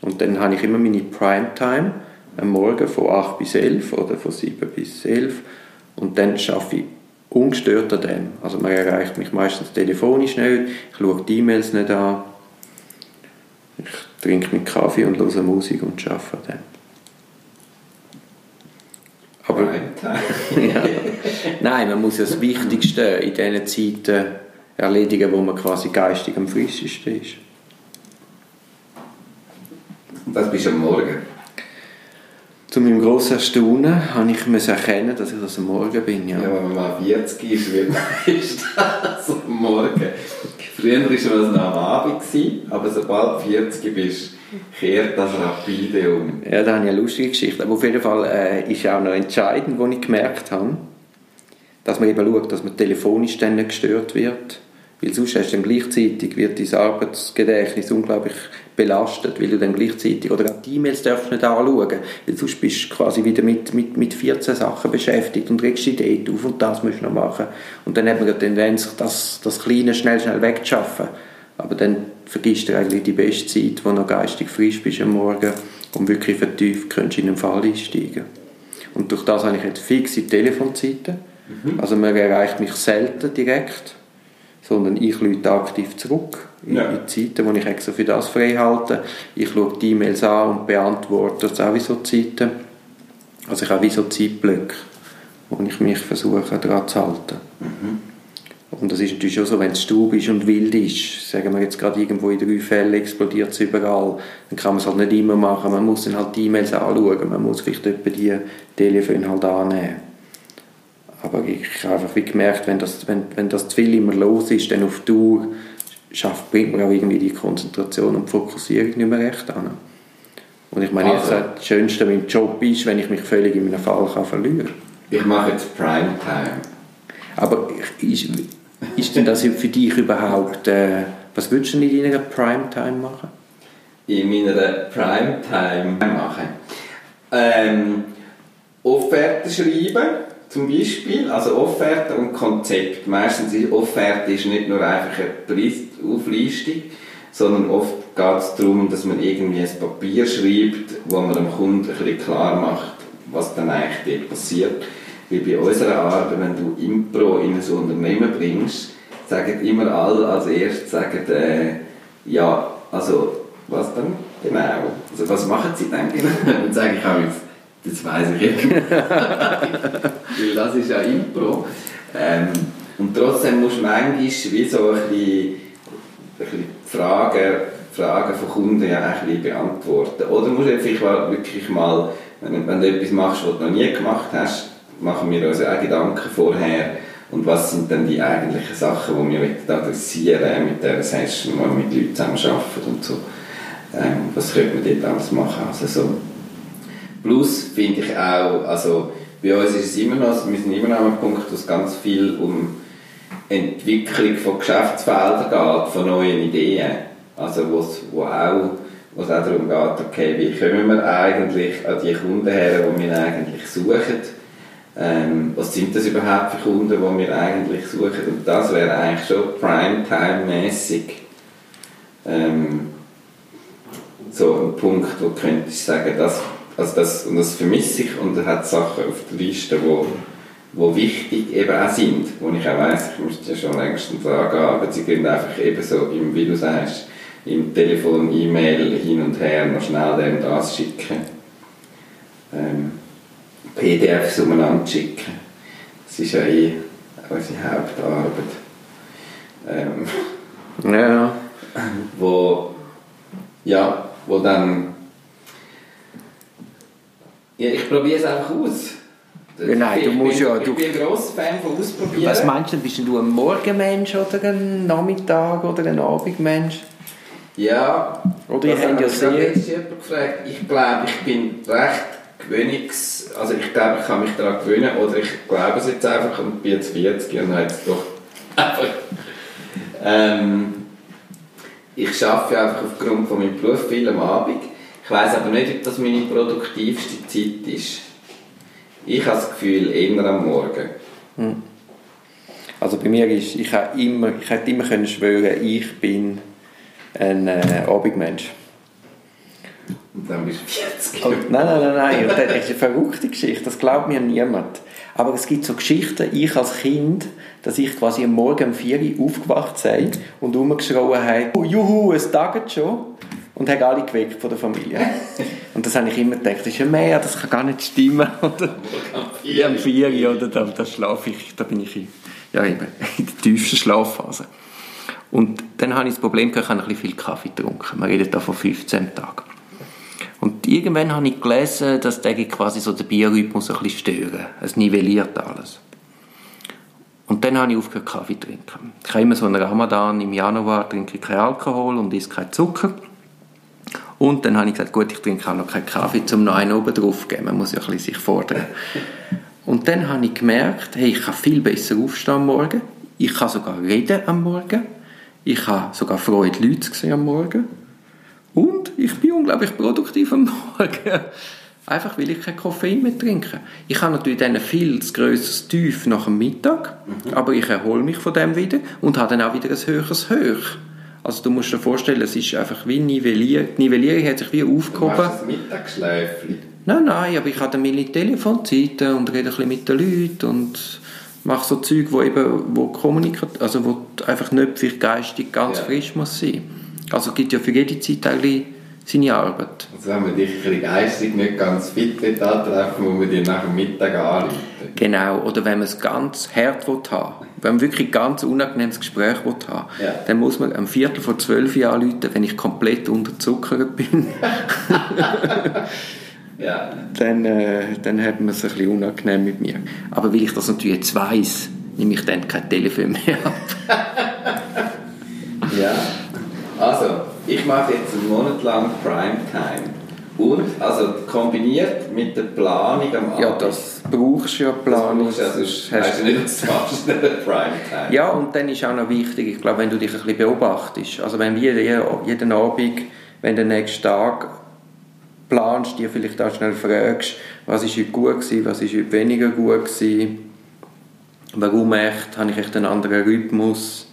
Speaker 1: Und dann habe ich immer meine Primetime am Morgen von 8 bis 11 oder von 7 bis 11 und dann schaffe ich ungestört an dem. Also man erreicht mich meistens telefonisch nicht, ich schaue die E-Mails nicht an, ich trinke meinen Kaffee und höre Musik und arbeite an dem. Aber ja. Nein, man muss ja das Wichtigste in diesen Zeiten erledigen, wo man quasi geistig am frischesten ist.
Speaker 3: Das bist du am Morgen.
Speaker 1: Zu meinem grossen Erstaunen habe ich erkennen, dass ich das am Morgen bin. Ja.
Speaker 3: Ja, wenn man mal 40 ist, wird man ist das am Morgen. Früher war es noch am Abend, aber sobald du 40 bist, kehrt das rapide um.
Speaker 1: Ja, da habe ich eine lustige Geschichte. Aber auf jeden Fall äh, ist auch noch entscheidend, wo ich gemerkt habe, dass man eben schaut, dass man telefonisch dann nicht gestört wird. Weil sonst hast du dann gleichzeitig, wird dein Arbeitsgedächtnis unglaublich belastet, weil du dann gleichzeitig, oder auch die E-Mails darfst du nicht anschauen, weil sonst bist du quasi wieder mit, mit, mit 14 Sachen beschäftigt und regst dich dort auf und das musst du noch machen. Und dann hat man die Tendenz, das, das Kleine schnell, schnell wegzuschaffen. Aber dann vergisst du eigentlich die beste Zeit, wo du noch geistig frisch bist am Morgen und wirklich vertieft könntest in einen Fall einsteigen. Und durch das habe ich jetzt fixe Telefonzeiten. Also man erreicht mich selten direkt, sondern ich lüte aktiv zurück in,
Speaker 3: Ja.
Speaker 1: in Zeiten, die ich extra für das frei halte. Ich schaue die E-Mails an und beantworte das auch wie so Zeiten. Also ich habe wie so Zeitblöcke, wo ich mich versuche daran zu halten. Und das ist natürlich auch so, wenn es Staub ist und wild ist, sagen wir jetzt gerade irgendwo in drei Fällen explodiert es überall, dann kann man es halt nicht immer machen. Man muss dann halt die E-Mails anschauen, man muss vielleicht etwa die Telefone halt annehmen. Aber ich habe einfach wie gemerkt, wenn das, wenn, wenn das zu viel immer los ist, dann auf Dauer schafft, bringt man auch irgendwie die Konzentration und die Fokussierung nicht mehr recht an. Und ich meine,
Speaker 3: Also.
Speaker 1: das Schönste an meinem Job ist, wenn ich mich völlig in einem Fall kann verlieren kann.
Speaker 3: Ich mache jetzt Primetime.
Speaker 1: Aber ist, ist denn das für dich überhaupt, äh, was würdest du denn in deiner Primetime machen?
Speaker 3: in meiner Primetime machen. Ähm, Offerten schreiben, zum Beispiel, also Offerte und Konzept. Meistens ist Offerte ist nicht nur einfach eine Preisauflistung, sondern oft geht es darum, dass man irgendwie ein Papier schreibt, wo man dem Kunden ein bisschen klar macht, was dann eigentlich dort passiert. Wie bei unserer Arbeit, wenn du Impro in ein Unternehmen bringst, sagen immer alle als erstes, sagen, äh, ja, also, was dann genau? Also, was machen sie dann genau? Dann sage ich auch jetzt, das weiß ich eben. Weil das ist ja Impro. Ähm, und trotzdem musst du manchmal wie so ein bisschen, ein bisschen Fragen, Fragen von Kunden ja ein bisschen beantworten. Oder musst du mal wirklich mal, wenn, wenn du etwas machst, was du noch nie gemacht hast, machen wir uns auch Gedanken vorher, und was sind dann die eigentlichen Sachen, die wir adressieren mit dieser Session, wo wir mit Leuten zusammen arbeiten und so. Ähm, was könnte man dort alles machen? Also so. Plus finde ich auch, also bei uns ist es immer noch, wir sind immer noch am Punkt, wo es ganz viel um Entwicklung von Geschäftsfeldern geht, von neuen Ideen. Also wo es wo auch, wo es auch darum geht, okay, wie kommen wir eigentlich an die Kunden her, die wir eigentlich suchen ähm, was sind das überhaupt für Kunden, die wir eigentlich suchen? Und das wäre eigentlich schon Primetime-mäßig ähm, so ein Punkt, wo könnte ich sagen, das, also das, und das vermisse ich und er hat Sachen auf der Liste, wo, wo wichtig eben auch sind, wo ich auch weiss, ich müsste ja schon längstens angehen, aber sie können einfach eben so, im, wie du sagst, im Telefon, E-Mail hin und her noch schnell dem das schicken. Ähm, PDFs umeinander schicken. Das ist ja eh unsere Hauptarbeit. Ähm,
Speaker 1: Ja,
Speaker 3: wo, ja, wo dann... Ja, ich probiere es einfach aus.
Speaker 1: Ja, nein, du
Speaker 3: Ich
Speaker 1: musst
Speaker 3: bin,
Speaker 1: ja-
Speaker 3: Ich
Speaker 1: du-
Speaker 3: bin ein grosser Fan von Ausprobieren.
Speaker 1: Was meinst du, bist du ein Morgenmensch oder ein Nachmittag oder ein Abendmensch?
Speaker 3: Ja.
Speaker 1: Oder
Speaker 3: das hat
Speaker 1: ja sehr-
Speaker 3: jemand gefragt. Ich glaube, ich bin recht gewöhnungs... Also ich glaube, ich kann mich daran gewöhnen. Oder ich glaube es jetzt einfach und bin jetzt 40 und habe jetzt doch einfach... Ähm, ich arbeite einfach aufgrund von meinem Beruf viel am Abend. Ich weiß aber nicht, ob das meine produktivste Zeit ist. Ich habe das Gefühl, eher am Morgen.
Speaker 1: Also bei mir ist, ich habe immer, ich hätte immer können schwören, ich bin ein äh, Abendmensch.
Speaker 3: Und dann bist du 40.
Speaker 1: Und, nein, nein, nein, nein, das ist eine verrückte Geschichte, das glaubt mir niemand. Aber es gibt so Geschichten, ich als Kind, dass ich quasi am Morgen um 4 Uhr aufgewacht sei und rumgeschrien habe, «Oh, juhu, es taget schon. Und habe alle geweckt von der Familie. Und das habe ich immer gedacht, das ist ja mehr, das kann gar nicht stimmen. Oder? Ja, 4 Uhr, oder? Da, da schlafe ich, da bin ich in, ja, eben, in der tiefsten Schlafphase. Und dann habe ich das Problem, gehabt, ich habe ein bisschen viel Kaffee getrunken. Wir reden da von 15 Tagen. Und irgendwann habe ich gelesen, dass der quasi so den Biorhythmus ein bisschen stören. Es nivelliert alles. Und dann habe ich aufgehört, Kaffee zu trinken. Ich habe immer so einen Ramadan, im Januar trinke ich keinen Alkohol und esse keinen Zucker. Und dann habe ich gesagt, gut, ich trinke auch noch keinen Kaffee, um noch einen oben drauf zu geben. Man muss ja ein bisschen sich fordern. Und dann habe ich gemerkt, hey, ich kann viel besser aufstehen am Morgen. Ich kann sogar reden am Morgen. Ich habe sogar Freude, Leute zu sehen am Morgen. Und ich bin unglaublich produktiv am Morgen. Einfach weil ich kein Koffein mehr trinke. Ich habe natürlich dann ein viel grösseres Tief nach dem Mittag, aber ich erhole mich von dem wieder und habe dann auch wieder ein höheres Hoch. Also du musst dir vorstellen, es ist einfach wie nivelliert. Die Nivellierung hat sich wie
Speaker 3: Du
Speaker 1: aufgehoben.
Speaker 3: machst das Mittagsschläfchen.
Speaker 1: Nein, nein, aber ich habe dann meine Telefonzeiten und rede ein bisschen mit den Leuten und mache so Zeug, wo eben, wo kommunikat, also wo einfach nicht für geistig ganz
Speaker 3: Ja.
Speaker 1: frisch muss sein. Also es gibt ja für jede Zeit eigentlich seine Arbeit.
Speaker 3: Also wenn man dich ein geistig nicht ganz fit will antreffen, muss man dir nach dem Mittag anrufen.
Speaker 1: Genau, oder wenn man es ganz hart will haben wenn man wirklich ein ganz unangenehmes Gespräch will haben
Speaker 3: Ja.
Speaker 1: dann muss man am Viertel vor zwölf Uhr anrufen, wenn ich komplett unterzuckert bin.
Speaker 3: Ja.
Speaker 1: dann, äh, dann hat man es ein bisschen unangenehm mit mir. Aber weil ich das natürlich jetzt weiss, nehme ich dann kein Telefon mehr ab.
Speaker 3: Ja. Also, ich mache jetzt einen Monat lang Primetime. Und, also kombiniert mit der Planung am Abend.
Speaker 1: Ja, das brauchst du ja Planung.
Speaker 3: Das brauchst du, also,
Speaker 1: sonst hast
Speaker 3: du nicht eine Primetime.
Speaker 1: Ja, und dann ist auch noch wichtig, ich glaube, wenn du dich ein bisschen beobachtest, also wenn wir jeden, Abend, wenn du den nächsten Tag planst, dir vielleicht auch schnell fragst, was ist heute gut gewesen, was ist heute weniger gut gewesen, warum echt, habe ich echt einen anderen Rhythmus,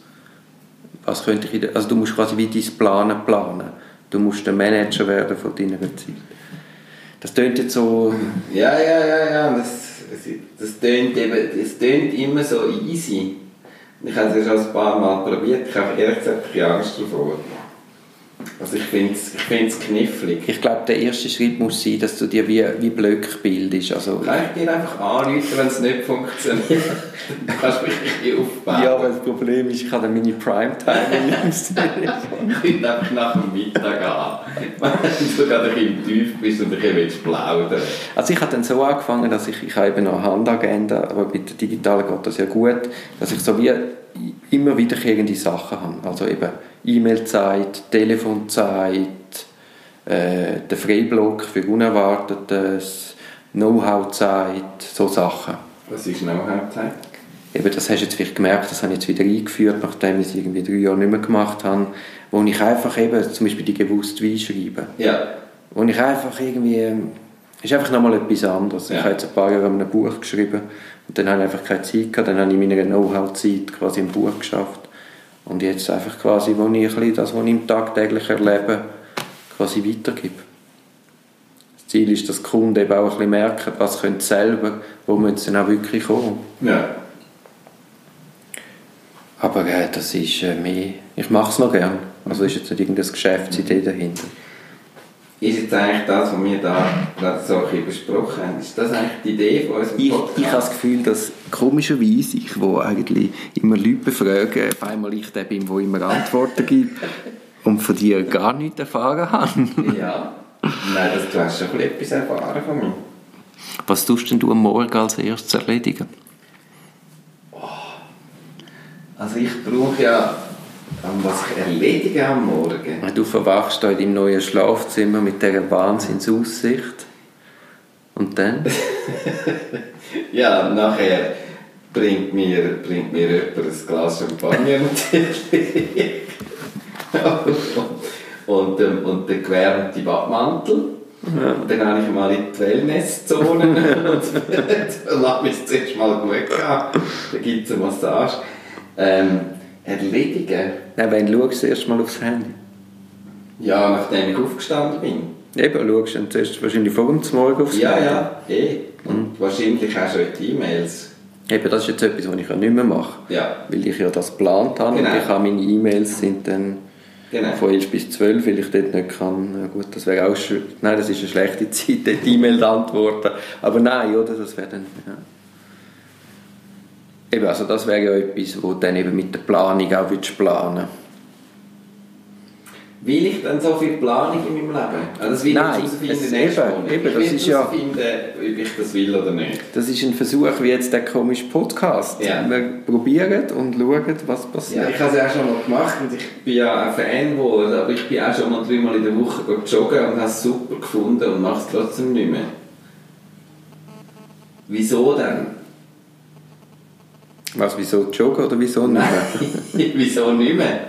Speaker 1: was könnte ich, also du musst quasi wie dein Planen planen. Du musst der Manager werden von deiner Zeit. Das klingt jetzt so,
Speaker 3: Ja, ja, ja, ja. Das, das, tönt eben, das tönt immer so easy. Ich habe es ja schon ein paar Mal probiert. Ich habe ehrlich gesagt ein bisschen Angst davor. Also ich finde es ich find's knifflig.
Speaker 1: ich glaube, der erste Schritt muss sein, dass du dir wie, wie Blöcke bildest. Also,
Speaker 3: Kann ich dir einfach anrufen, wenn es nicht funktioniert? Dann kannst du mich bisschen aufbauen.
Speaker 1: Ja, aber das Problem ist, ich habe dann meine Primetime nicht im Telefon.
Speaker 3: Ich rufe einfach nach dem Mittag an. Wenn du gerade ein bisschen im Tief bist und ein bisschen plaudern
Speaker 1: Also ich habe dann so angefangen, dass ich, ich habe eben noch eine Handagenda, aber mit der digitalen geht das ja gut, dass ich so wie immer wiederkehrende Sachen habe. Also eben E-Mail-Zeit, Telefonzeit, äh, der Freiblock für Unerwartetes, Know-how-Zeit, so Sachen.
Speaker 3: Was ist Know-how-Zeit?
Speaker 1: Eben, das hast du jetzt vielleicht gemerkt, das habe ich jetzt wieder eingeführt, nachdem ich es irgendwie drei Jahre nicht mehr gemacht habe, wo ich einfach eben zum Beispiel die gewusst wie schreibe.
Speaker 3: Ja.
Speaker 1: Wo ich einfach irgendwie, ähm, ist einfach nochmal etwas anderes. Ich
Speaker 3: Ja.
Speaker 1: habe jetzt ein paar Jahre an einem Buch geschrieben und dann habe ich einfach keine Zeit gehabt, dann habe ich in meiner Know-how-Zeit quasi ein Buch geschafft und jetzt einfach quasi, wo ich ein das, was ich im tagtäglich erlebe, quasi weitergebe. Das Ziel ist, dass die Kunden eben auch ein bisschen merken, was können sie selber, wo müssen sie auch wirklich kommen.
Speaker 3: Ja.
Speaker 1: Aber äh, das ist äh, mehr, ich mache es noch gern. Also ist jetzt nicht irgendeine Geschäftsidee dahinter.
Speaker 3: Ist jetzt eigentlich das, was wir da gerade so ein besprochen haben, ist das eigentlich die Idee von unserem
Speaker 1: Ich,
Speaker 3: Podcast?
Speaker 1: ich habe das Gefühl, dass komischerweise ich, wo eigentlich immer Leute befrage, auf einmal ich der bin, der immer Antworten gibt und von dir gar nichts erfahren habe.
Speaker 3: Ja. Nein, das, du hast schon etwas erfahren von mir.
Speaker 1: Was tust denn du am Morgen als erstes erledigen?
Speaker 3: Also ich brauche ja was ich erledige am Morgen.
Speaker 1: Du verwachst in deinem neuen Schlafzimmer mit dieser Wahnsinnsaussicht. Und dann?
Speaker 3: Ja, nachher bringt mir, bringt mir jemand ein Glas Champagner natürlich. und, ähm, und der gewärmte Badmantel. Und dann habe ich mal in die Wellnesszone und lasse mich zuerst mal gut gehen. Da gibt es eine Massage. Ähm, erledigen?
Speaker 1: Nein, wenn schaust du erst mal aufs Handy.
Speaker 3: Ja, nachdem ich aufgestanden bin.
Speaker 1: Eben, schaust du zuerst wahrscheinlich vor dem Morgen aufs
Speaker 3: Ja,
Speaker 1: Handy.
Speaker 3: ja, eh. Und wahrscheinlich auch schon die E-Mails.
Speaker 1: Eben, das ist jetzt etwas, was ich ja nicht mehr mache.
Speaker 3: Ja,
Speaker 1: Weil ich ja das geplant habe
Speaker 3: Genau.
Speaker 1: und ich habe meine E-Mails sind dann
Speaker 3: genau.
Speaker 1: von 11 bis 12, weil ich dort nicht kann. Ja, gut, das wäre auch schön. Nein, das ist eine schlechte Zeit, dort E-Mail zu antworten. Aber nein, oder? Das wäre dann. Ja. Eben, also das wäre ja etwas, wo dann eben mit der Planung auch würdest planen
Speaker 3: Will ich dann so viel Planung in meinem Leben? Also das will
Speaker 1: Nein,
Speaker 3: ich
Speaker 1: es- eben,
Speaker 3: Monat.
Speaker 1: eben,
Speaker 3: ich
Speaker 1: das ist ja-
Speaker 3: ob ich das will oder nicht.
Speaker 1: Das ist ein Versuch wie jetzt der komische Podcast.
Speaker 3: Ja.
Speaker 1: Wir probieren und schauen, was
Speaker 3: Ja,
Speaker 1: passiert.
Speaker 3: ich habe es ja auch schon mal gemacht und ich bin ja ein Fan geworden, aber ich bin auch schon mal dreimal in der Woche joggen und habe es super gefunden und mache es trotzdem nicht mehr. Wieso denn?
Speaker 1: Was, wieso joggen oder wieso nicht?
Speaker 3: Nein, wieso nicht mehr?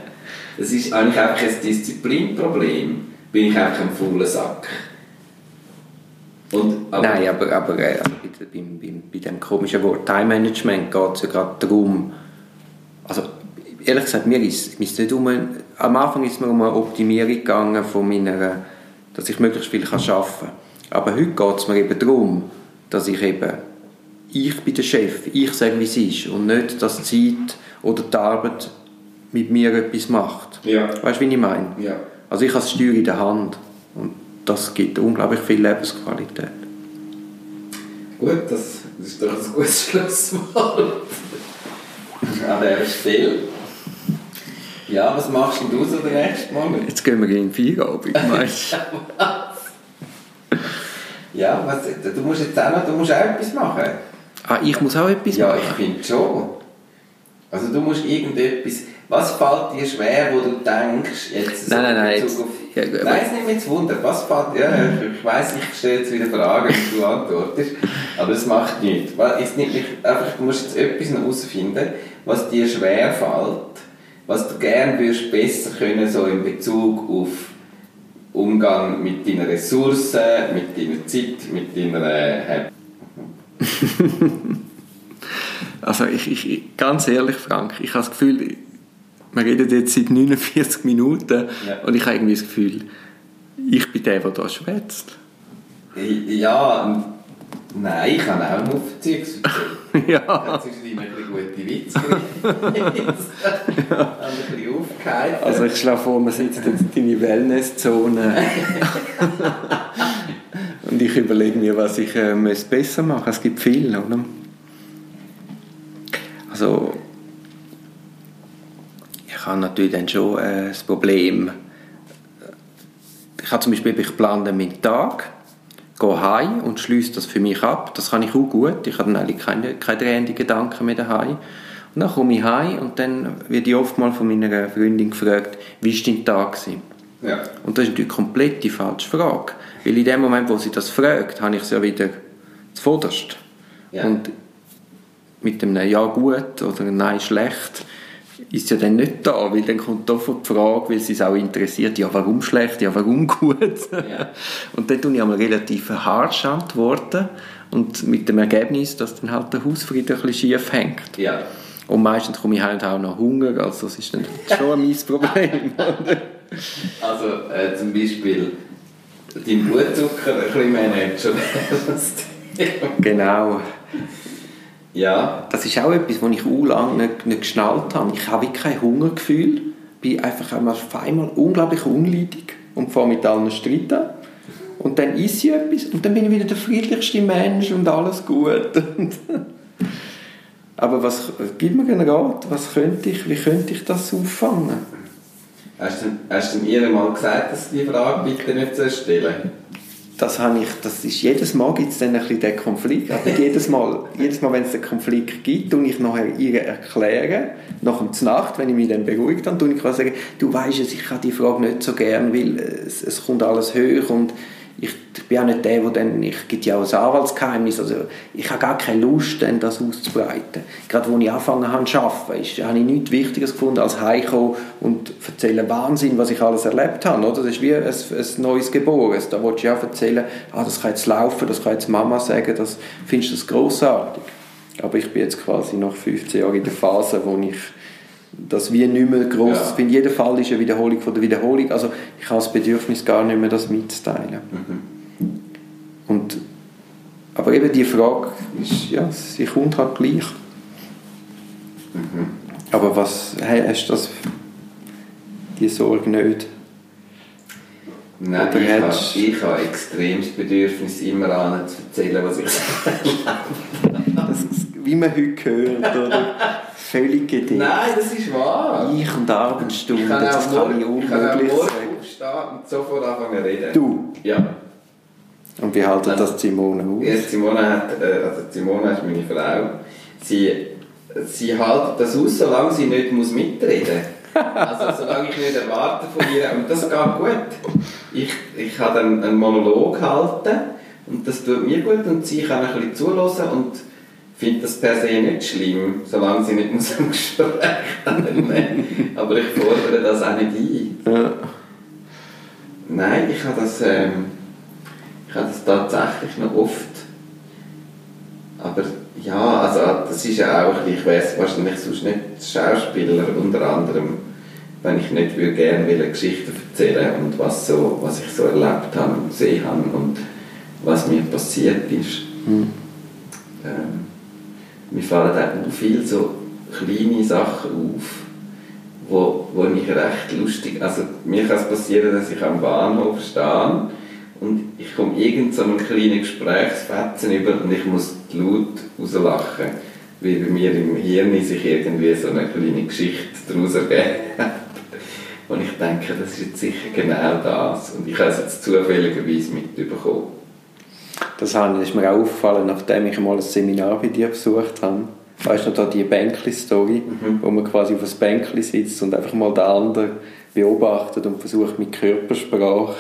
Speaker 3: Das ist eigentlich einfach ein Disziplinproblem. Bin ich einfach ein fauler Sack. Und, aber,
Speaker 1: Nein, aber, aber äh, also bei, beim, beim, bei dem komischen Wort Time Management geht es ja gerade darum, also ehrlich gesagt, mir ist, mir ist nicht um, am Anfang ist es mir um eine Optimierung gegangen von meiner, dass ich möglichst viel kann arbeiten kann. Aber heute geht es mir eben darum, dass ich eben, ich bin der Chef, ich sage, wie es ist und nicht, dass die Zeit oder die Arbeit mit mir etwas macht.
Speaker 3: Ja.
Speaker 1: Weißt du, wie ich meine?
Speaker 3: Ja.
Speaker 1: Also ich habe das Steuer in der Hand und das gibt unglaublich viel Lebensqualität.
Speaker 3: Gut, das, ist doch ein gutes Schlusswort. An dieser Stelle. Ja, was machst denn du so den nächsten Monat?
Speaker 1: Jetzt gehen wir den Feierabend, meinst du?
Speaker 3: Ja, was, du musst jetzt auch noch, du musst auch etwas machen.
Speaker 1: Ah, ich muss auch etwas
Speaker 3: Ja, ich
Speaker 1: machen?
Speaker 3: finde schon. Also du musst irgendetwas... Was fällt dir schwer, wo du denkst, jetzt...
Speaker 1: Nein, nein, nein,
Speaker 3: in Bezug
Speaker 1: jetzt-
Speaker 3: Auf,
Speaker 1: ja, aber-
Speaker 3: nein, es nimmt mich jetzt Wunder. Was fällt... Ja, ich weiss, ich stelle jetzt wieder Fragen und du antwortest. Aber es macht nichts. Weil Es nimmt mich einfach, du musst jetzt etwas herausfinden, was dir schwer fällt, was du gerne würdest besser können, so in Bezug auf Umgang mit deinen Ressourcen, mit deiner Zeit, mit deiner...
Speaker 1: Also ich, ich, ganz ehrlich, Frank, ich habe das Gefühl, wir reden jetzt seit 49 Minuten
Speaker 3: Ja.
Speaker 1: und ich habe irgendwie das Gefühl, ich bin der, der da schwätzt.
Speaker 3: Ja, nein, ich habe auch Muffzeugs erzählt.
Speaker 1: ja.
Speaker 3: Ja, zwischendrin ein bisschen gute Witze. Haben ein bisschen aufgehalten.
Speaker 1: Also ich schlage vor, man sitzt jetzt in deine Wellnesszone und ich überlege mir, was ich äh, besser machen. Es gibt viel, oder? Also ich habe natürlich dann schon äh, das Problem, ich habe zum Beispiel, ich plane meinen Tag, gehe heim und schließe das für mich ab. Das kann ich auch gut. Ich habe dann eigentlich keine, keine drehenden Gedanken mehr daheim. Und dann komme ich heim und dann werde ich oft mal von meiner Freundin gefragt, wie war dein Tag? Gewesen?
Speaker 3: Ja.
Speaker 1: Und das ist natürlich komplett die falsche Frage. Weil in dem Moment, wo sie das fragt, habe ich es ja wieder zuvorderst.
Speaker 3: Ja.
Speaker 1: Und mit dem Ja gut oder Nein schlecht ist ja dann nicht da, weil dann kommt doch die Frage, weil sie es auch interessiert, ja warum schlecht, ja warum gut.
Speaker 3: Ja.
Speaker 1: Und dann tue ich einmal relativ harsch antworten und mit dem Ergebnis, dass dann halt der Hausfrieden ein bisschen schief hängt.
Speaker 3: ja.
Speaker 1: Und meistens komme ich habe auch noch Hunger, also das ist dann schon mein Problem.
Speaker 3: Also äh, zum Beispiel deinen Blutzucker ein bisschen managen.
Speaker 1: genau.
Speaker 3: ja.
Speaker 1: Das ist auch etwas, was ich auch lange nicht, nicht geschnallt habe. Ich habe kein Hungergefühl, bin einfach einmal einmal unglaublich unleidig und fange mit allen streiten. Und dann esse ich etwas und dann bin ich wieder der friedlichste Mensch und alles gut. Aber was, gib mir einen Rat, was könnte ich, wie könnte ich das auffangen?
Speaker 3: Hast du, hast du ihr mal gesagt, dass die Frage bitte nicht zu stellen
Speaker 1: das habe ich, das ist, jedes Mal gibt es dann ein bisschen den Konflikt. Nicht jedes Mal, jedes Mal, wenn es einen Konflikt gibt, tue ich nachher ihr erklären, nach der Nacht, wenn ich mich dann beruhigt habe, tue ich sagen, du weißt es, ich habe die Frage nicht so gern, weil es, es kommt alles hoch und ich, ich bin auch nicht der, der dann, ich gibt ja auch ein Anwaltsgeheimnis, also ich habe gar keine Lust, dann das auszubreiten. Gerade als ich angefangen habe zu arbeiten, habe ich nichts Wichtiges gefunden, als heimkommen und erzählen Wahnsinn, was ich alles erlebt habe. Das ist wie ein, ein neues Geboren. Da willst du auch erzählen, ah, das kann jetzt laufen, das kann jetzt Mama sagen, das findest du das grossartig. Aber ich bin jetzt quasi nach 15 Jahren in der Phase, wo ich das wie nicht mehr groß. Ja. Ich finde, jeder Fall ist eine Wiederholung von der Wiederholung. Also ich habe das Bedürfnis gar nicht mehr, das mitzuteilen. Mhm. Und, aber eben die Frage ist, ja, sie kommt halt gleich. Mhm. Aber was, hey, hast du das, die Sorge nicht?
Speaker 3: Nein, Oder ich, habe, ich habe extremes Bedürfnis, immer an zu erzählen, was ich
Speaker 1: das, Wie man heute hört, oder? völlig gedeckt.
Speaker 3: Nein, das ist wahr.
Speaker 1: Ich und Abendstunde, das kann ich unmöglich
Speaker 3: sagen. Ich kann aufstehen und sofort anfangen zu reden.
Speaker 1: Du?
Speaker 3: Ja.
Speaker 1: Und wie haltet das Simone aus?
Speaker 3: Ja, Simone, hat, äh, also Simone ist meine Frau. Sie, sie hält das aus, solange sie nicht muss mitreden muss. Also solange ich nicht erwarte von ihr, und das geht gut. Ich, ich habe dann einen Monolog gehalten und das tut mir gut und sie kann ein bisschen zulassen und finde das per se nicht schlimm, solange sie nicht in so einem Gespräch haben. Aber ich fordere das auch nicht ein. Ja. Nein, ich habe das, ähm, ich habe das tatsächlich noch oft. Aber ja, also das ist ja auch, ich weiß wahrscheinlich sonst nicht Schauspieler unter anderem, wenn ich nicht würde gerne eine Geschichte erzählen und was, so, was ich so erlebt habe und gesehen habe und was mir passiert ist. Mhm. Ähm, mir fallen auch viele so kleine Sachen auf, wo, wo ich recht lustig, also mir kann es passieren, dass ich am Bahnhof stehe und ich komme irgend so einen kleinen Gesprächsfetzen über und ich muss laut rauslachen, weil bei mir im Hirn sich irgendwie so eine kleine Geschichte daraus ergeben und ich denke, das ist jetzt sicher genau das und ich habe es jetzt zufälligerweise mitbekommen.
Speaker 1: Das ist mir auch aufgefallen, nachdem ich mal ein Seminar bei dir besucht habe. Weißt du noch da die Bänkli-Story, mhm. wo man quasi auf einem Bänkli sitzt und einfach mal den anderen beobachtet und versucht mit Körpersprache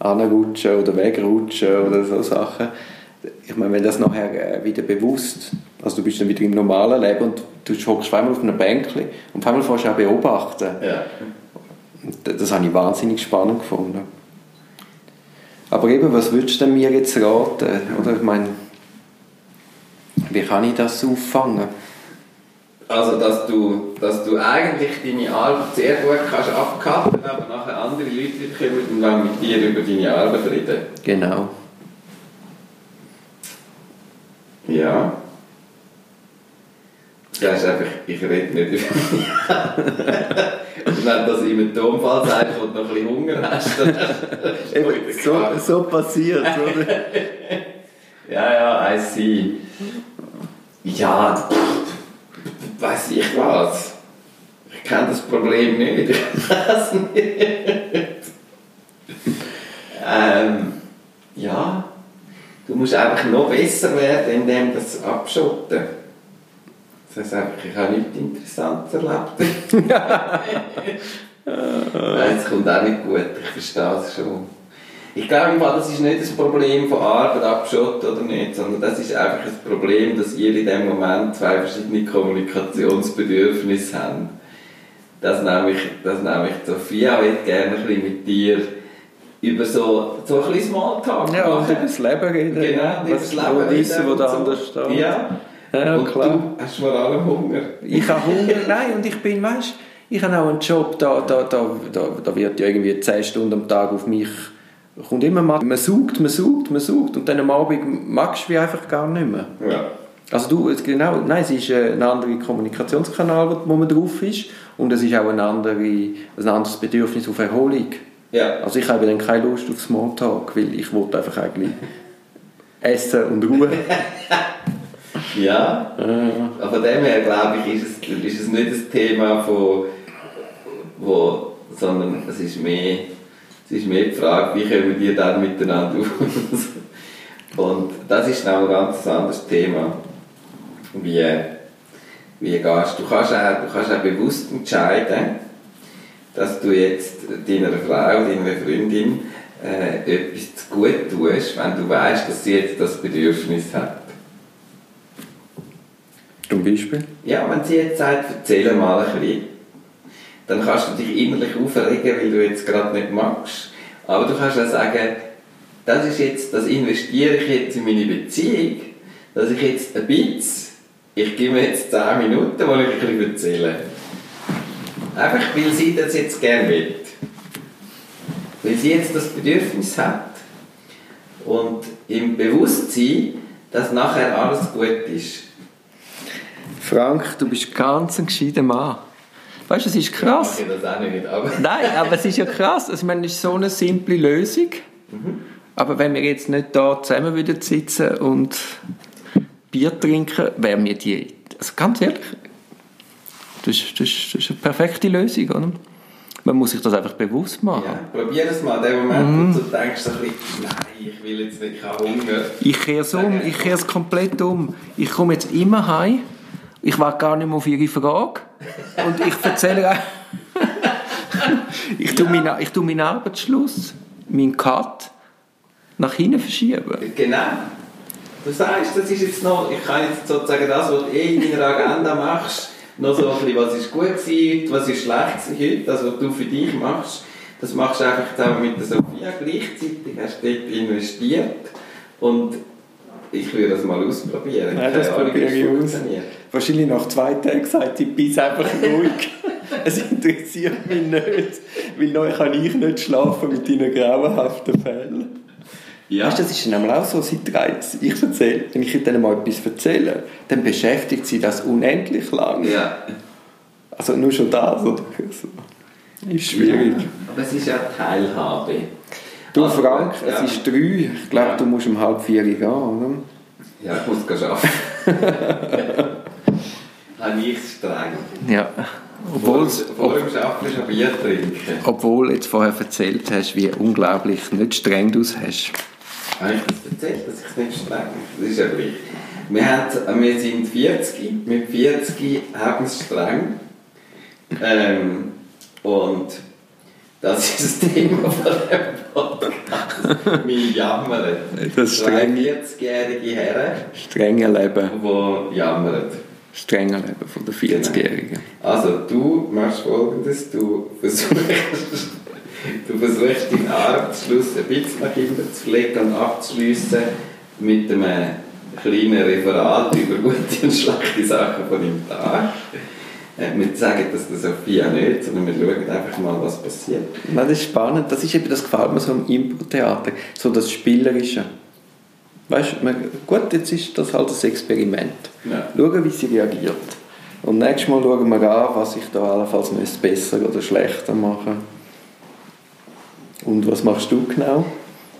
Speaker 1: anrutschen oder wegrutschen oder so Sachen. Ich meine, wenn das nachher äh, wieder bewusst, also du bist dann wieder im normalen Leben und du hockst einmal auf einem Bänkli und auf einmal fährst du auch beobachten.
Speaker 3: Ja.
Speaker 1: Das habe ich wahnsinnig spannend gefunden. Aber eben, was würdest du mir jetzt raten? Oder ich meine, wie kann ich das auffangen?
Speaker 3: Also, dass du, dass du eigentlich deine Arbeit sehr gut kannst abkappen, aber nachher andere Leute kommen und wollen mit dir über deine Arbeit reden.
Speaker 1: Genau.
Speaker 3: Ja. Du sagst einfach, ich rede nicht über mich. Wenn das im Tonfall sagst und noch ein bisschen Hunger hast, dann
Speaker 1: Eben, so, so passiert oder?
Speaker 3: ja, ja, I see. Ja, weiß ich was. Ich kenne das Problem nicht. Ich weiß nicht. ähm, ja, du musst einfach noch besser werden, indem du das abschotten. Das heißt einfach, ich habe nichts Interessantes erlebt. Nein, es kommt auch nicht gut, ich verstehe es schon. Ich glaube, das ist nicht das Problem von Arbeit abschotten oder nicht, sondern das ist einfach ein Problem, dass ihr in dem Moment zwei verschiedene Kommunikationsbedürfnisse habt. Das nämlich, das nämlich Sophia will gerne ein bisschen mit dir über so, so ein bisschen Smalltalk
Speaker 1: Ja, und über das Leben reden.
Speaker 3: Genau,
Speaker 1: über das Leben reden. Wissen, wo der so. andere steht.
Speaker 3: Ja. Ja, und klar. du hast vor allem Hunger.
Speaker 1: Ich habe Hunger, nein, und ich bin, weißt ich habe auch einen Job, da, da, da, da, da wird ja irgendwie 10 Stunden am Tag auf mich, kommt immer mal, man sucht, man sucht, man sucht und dann am Abend magst du einfach gar nicht mehr.
Speaker 3: Ja.
Speaker 1: Also du, genau, nein, es ist ein anderer Kommunikationskanal, wo man drauf ist und es ist auch ein, andere, ein anderes Bedürfnis auf Erholung.
Speaker 3: Ja.
Speaker 1: Also ich habe dann keine Lust auf Smalltalk, weil ich wollte einfach eigentlich essen und Ruhe.
Speaker 3: Ja, äh. aber von dem her glaube ich, ist es, ist es nicht ein Thema von, wo, sondern es ist mehr, es ist mehr die Frage, wie kommen wir dann miteinander aus. Und das ist noch ein ganz anderes Thema. Wie, wie gehst du? kannst, auch, du kannst auch bewusst entscheiden, dass du jetzt deiner Frau, deiner Freundin äh, etwas zu gut tust, wenn du weißt, dass sie jetzt das Bedürfnis hat.
Speaker 1: Zum Beispiel?
Speaker 3: Ja, wenn sie jetzt sagt, erzähl mal ein bisschen, dann kannst du dich innerlich aufregen, weil du jetzt gerade nicht magst. Aber du kannst auch sagen, das ist jetzt, das investiere ich jetzt in meine Beziehung, dass ich jetzt ein bisschen, ich gebe mir jetzt 10 Minuten, wo ich ein bisschen erzähle. Einfach, weil sie das jetzt gerne will. Weil sie jetzt das Bedürfnis hat. Und im Bewusstsein, dass nachher alles gut ist.
Speaker 1: Frank, du bist ganz ein gescheiter Mann. Weißt du, es ist krass.
Speaker 3: Ich mache das auch nicht, aber...
Speaker 1: Nein, aber es ist ja krass. Also, ich meine, es ist so eine simple Lösung. Aber wenn wir jetzt nicht da zusammen würden sitzen und Bier trinken, wären wir die. Also ganz ehrlich, das ist, das, ist, das ist eine perfekte Lösung, oder? Man muss sich das einfach bewusst machen.
Speaker 3: Ja, probier es mal, in dem Moment, wo du denkst, ein bisschen, nein, ich will jetzt nicht, ich habe Hunger.
Speaker 1: Ich kehre es um, ich kehre es komplett um. Ich komme jetzt immer heim, ich warte gar nicht mehr auf Ihre Frage und ich erzähle auch- ich, tue meinen, ich tue meinen Arbeitsschluss, meinen Cut, nach hinten verschieben.
Speaker 3: Genau. Du sagst, das ist jetzt noch, ich kann jetzt sozusagen das, was du eh in deiner Agenda machst, noch so ein bisschen, was ist gut gewesen, was ist schlecht gewesen heute, das, was du für dich machst, das machst du einfach zusammen mit der Sophia gleichzeitig, hast dort investiert und ich würde das mal ausprobieren.
Speaker 1: Nein, das probiere ich aus. Wahrscheinlich nach zwei Tagen sagt sie, bist einfach ruhig. es interessiert mich nicht, weil neu kann ich nicht schlafen mit deinen grauenhaften Fällen.
Speaker 3: Ja.
Speaker 1: Weißt du, das ist dann auch so, sie treibt ich erzähle, wenn ich ihnen mal etwas erzähle, dann beschäftigt sie das unendlich lang.
Speaker 3: ja.
Speaker 1: Also nur schon das, oder? So. Ist schwierig.
Speaker 3: Aber es ist ja Teilhabe.
Speaker 1: Du
Speaker 3: Also,
Speaker 1: Frank,
Speaker 3: ja.
Speaker 1: es ist drei. Ich glaube,
Speaker 3: Ja.
Speaker 1: du musst um halb vier gehen, oder?
Speaker 3: Ja, ich muss gehen arbeiten. Habe ich streng.
Speaker 1: Ja. Obwohl,
Speaker 3: vor dem Arbeiten schon Bier trinken.
Speaker 1: obwohl du jetzt vorher erzählt hast, wie unglaublich nicht streng du es hast.
Speaker 3: Habe ich das erzählt, dass ich es nicht streng Das ist ja gleich. Wir, haben, wir sind 40, mit 40 haben wir es streng. Ähm, und das ist das Thema von dem Podcast. Wir jammern.
Speaker 1: Das streng.
Speaker 3: 40-jährige Herren,
Speaker 1: Strenge Leben.
Speaker 3: die jammern.
Speaker 1: Strenge Leben von der 40-Jährigen.
Speaker 3: Also, du machst folgendes: Du versuchst, du versuchst deinen Arbeitsschluss ein bisschen nach hinten zu legen und abzuschliessen mit einem kleinen Referat über gute und schlechte Sachen von deinem Tag. Äh, Wir sagen das der Sophia nicht, sondern wir schauen einfach mal, was passiert.
Speaker 1: Nein, das ist spannend. Das, ist eben, das gefällt mir so im Impro-Theater. So das Spielerische. Weißt du, man- gut, jetzt ist das halt ein Experiment.
Speaker 3: Ja.
Speaker 1: Schauen, wie sie reagiert. Und nächstes Mal schauen wir an, was ich da allenfalls müsste besser oder schlechter machen Und was machst du genau?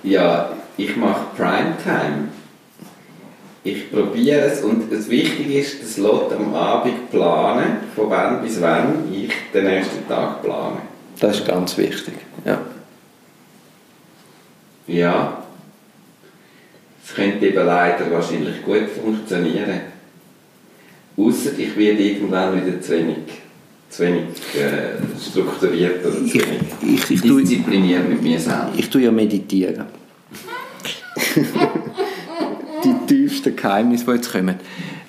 Speaker 3: Ja, ich mache Primetime. Ich probiere es und das Wichtige ist, das Lot am Abend planen, von wann bis wann ich den nächsten Tag plane.
Speaker 1: Das ist ganz wichtig. Ja.
Speaker 3: Ja, es könnte eben leider wahrscheinlich gut funktionieren. Ausser ich werde irgendwann wieder zu wenig, zu wenig äh, strukturiert oder zu
Speaker 1: Ich,
Speaker 3: wenig
Speaker 1: ich, ich,
Speaker 3: diszipliniert mit mir selber.
Speaker 1: ich tue ja meditieren. Die tiefsten Geheimnisse, die jetzt kommen.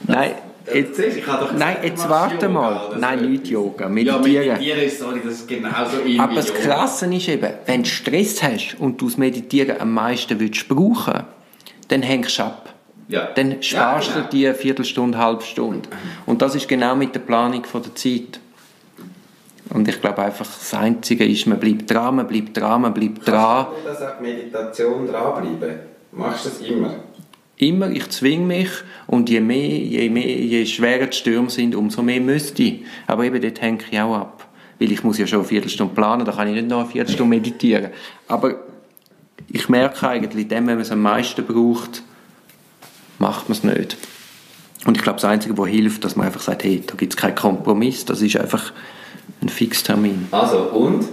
Speaker 1: Nein, jetzt,
Speaker 3: habe doch
Speaker 1: nein, jetzt warte mal. Nein, nicht. Yoga.
Speaker 3: Ja,
Speaker 1: Meditieren.
Speaker 3: meditieren ist, sorry, das ist genauso
Speaker 1: Aber das
Speaker 3: Yoga.
Speaker 1: Krasse ist eben, wenn du Stress hast und du das Meditieren am meisten willst brauchen dann hängst du ab.
Speaker 3: Ja.
Speaker 1: Dann sparst
Speaker 3: Ja, genau.
Speaker 1: du dir eine Viertelstunde, eine halbe Stunde. Und das ist genau mit der Planung von der Zeit. Und ich glaube einfach, das Einzige ist, man bleibt dran, man bleibt dran, man bleibt dran.
Speaker 3: Kannst du das auch Meditation dranbleiben? Machst du das immer?
Speaker 1: Immer, ich zwinge mich und je mehr, je mehr, je schwerer die Stürme sind, umso mehr müsste ich. Aber eben dort hänge ich auch ab. Weil ich muss ja schon eine Viertelstunde planen, da kann ich nicht noch eine Viertelstunde meditieren. Aber ich merke eigentlich, dem, wenn man es am meisten braucht, macht man es nicht. Und ich glaube, das Einzige, was hilft, dass man einfach sagt, hey, da gibt es keinen Kompromiss, das ist einfach ein Fixtermin.
Speaker 3: Also, und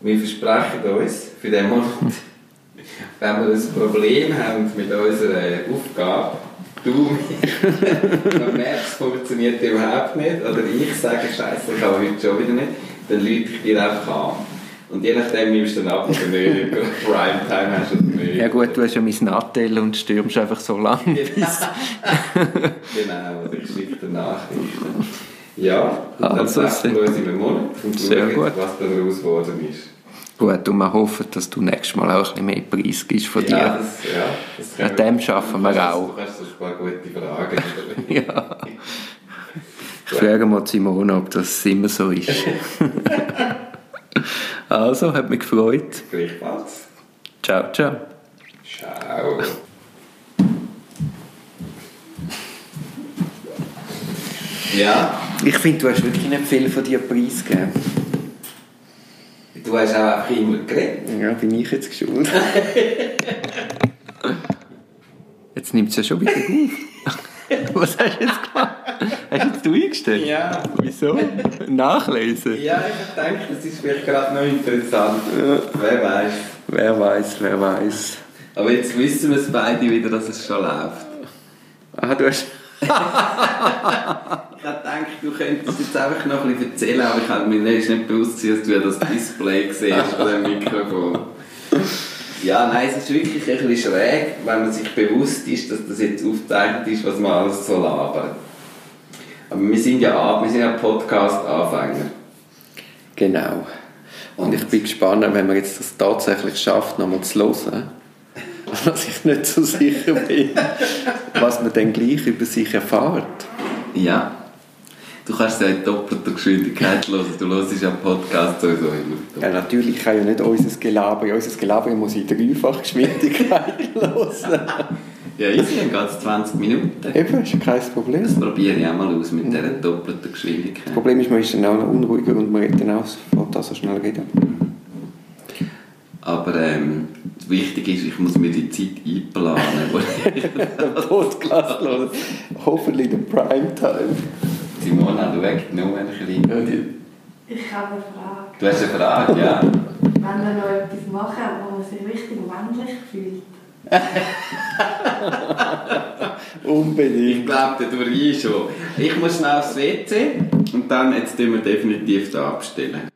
Speaker 3: Wir versprechen uns für den Monat, wenn wir ein Problem haben mit unserer Aufgabe, du, man merkt, es funktioniert überhaupt nicht, oder ich sage, Scheiße, ich habe heute schon wieder nicht, dann lüte ich dir einfach an. Und je nachdem nimmst du dann ab oder nicht, Primetime hast oder nicht.
Speaker 1: Ja gut, du hast ja mein Nattel und stürmst einfach so lang.
Speaker 3: genau, oder ich schicke dir Nachrichten. Ja, und dann
Speaker 1: Also,
Speaker 3: treffen wir uns in einem Monat und
Speaker 1: Sehr
Speaker 3: schauen,
Speaker 1: gut.
Speaker 3: was daraus geworden ist.
Speaker 1: Gut, und wir hoffen, dass du nächstes Mal auch ein bisschen mehr Preis gibst von
Speaker 3: Ja,
Speaker 1: dir.
Speaker 3: das, ja, das
Speaker 1: An dem schaffen wir
Speaker 3: du kannst-
Speaker 1: auch.
Speaker 3: Du hast ein paar gute Fragen.
Speaker 1: Ja. Ich frage mal Simone, ob das immer so ist. Also, hat mich gefreut.
Speaker 3: Gleichfalls.
Speaker 1: Ciao, ciao.
Speaker 3: Ciao. Ja,
Speaker 1: Ich finde, du hast wirklich nicht viel von dir preisgegeben.
Speaker 3: du hast auch einfach immer geredet.
Speaker 1: Ja, bin ich jetzt schuld. Jetzt nimmt es ja schon wieder auf. Was hast du jetzt gemacht? Hast du jetzt du eingestellt?
Speaker 3: Ja.
Speaker 1: Wieso? Nachlesen?
Speaker 3: Ja, ich denke, das ist vielleicht gerade noch interessant. Wer weiß.
Speaker 1: Wer weiß, wer weiß.
Speaker 3: Aber jetzt wissen wir es beide wieder, dass es schon läuft.
Speaker 1: Ah, du hast...
Speaker 3: Ich habe gedacht, du könntest jetzt einfach noch ein bisschen erzählen, aber ich habe mir nicht bewusst, dass du ja das Display siehst von dem Mikrofon. Ja, nein, es ist wirklich ein bisschen schräg, wenn man sich bewusst ist, dass das jetzt aufgezeichnet ist, was man alles so labert. Aber wir sind ja, wir sind ja Podcast-Anfänger.
Speaker 1: Genau. Und ich bin gespannt, wenn man jetzt das tatsächlich schafft, nochmal zu hören. Was ich nicht so sicher bin, was man dann gleich über sich erfährt.
Speaker 3: Ja. Du kannst es ja in doppelter Geschwindigkeit hören. Du hörst ja Podcast sowieso immer.
Speaker 1: Ja, natürlich ich kann ja nicht unser Gelaber. Unser Gelaber muss in dreifacher Geschwindigkeit hören.
Speaker 3: Ja, easy, dann geht es 20 Minuten.
Speaker 1: Eben, ist kein
Speaker 3: Das
Speaker 1: Problem.
Speaker 3: probiere ich auch mal aus mit dieser doppelten Geschwindigkeit.
Speaker 1: Das Problem ist, man ist dann auch noch unruhiger und man redet dann auch, auch so schnell reden.
Speaker 3: Aber ähm, wichtig ist, ich muss mir die Zeit einplanen. wo ich-
Speaker 1: Der Podcast hören. Hoffentlich der Primetime.
Speaker 3: Simona, du weckt nur ein bisschen.
Speaker 4: Ich habe eine Frage.
Speaker 3: Du hast eine Frage, ja?
Speaker 4: Wenn wir noch etwas machen, wo man sich richtig männlich fühlt,
Speaker 1: Unbedingt.
Speaker 3: Ich glaube, der Dori schon. Ich muss schnell aufs WC und dann jetzt tun wir definitiv da abstellen.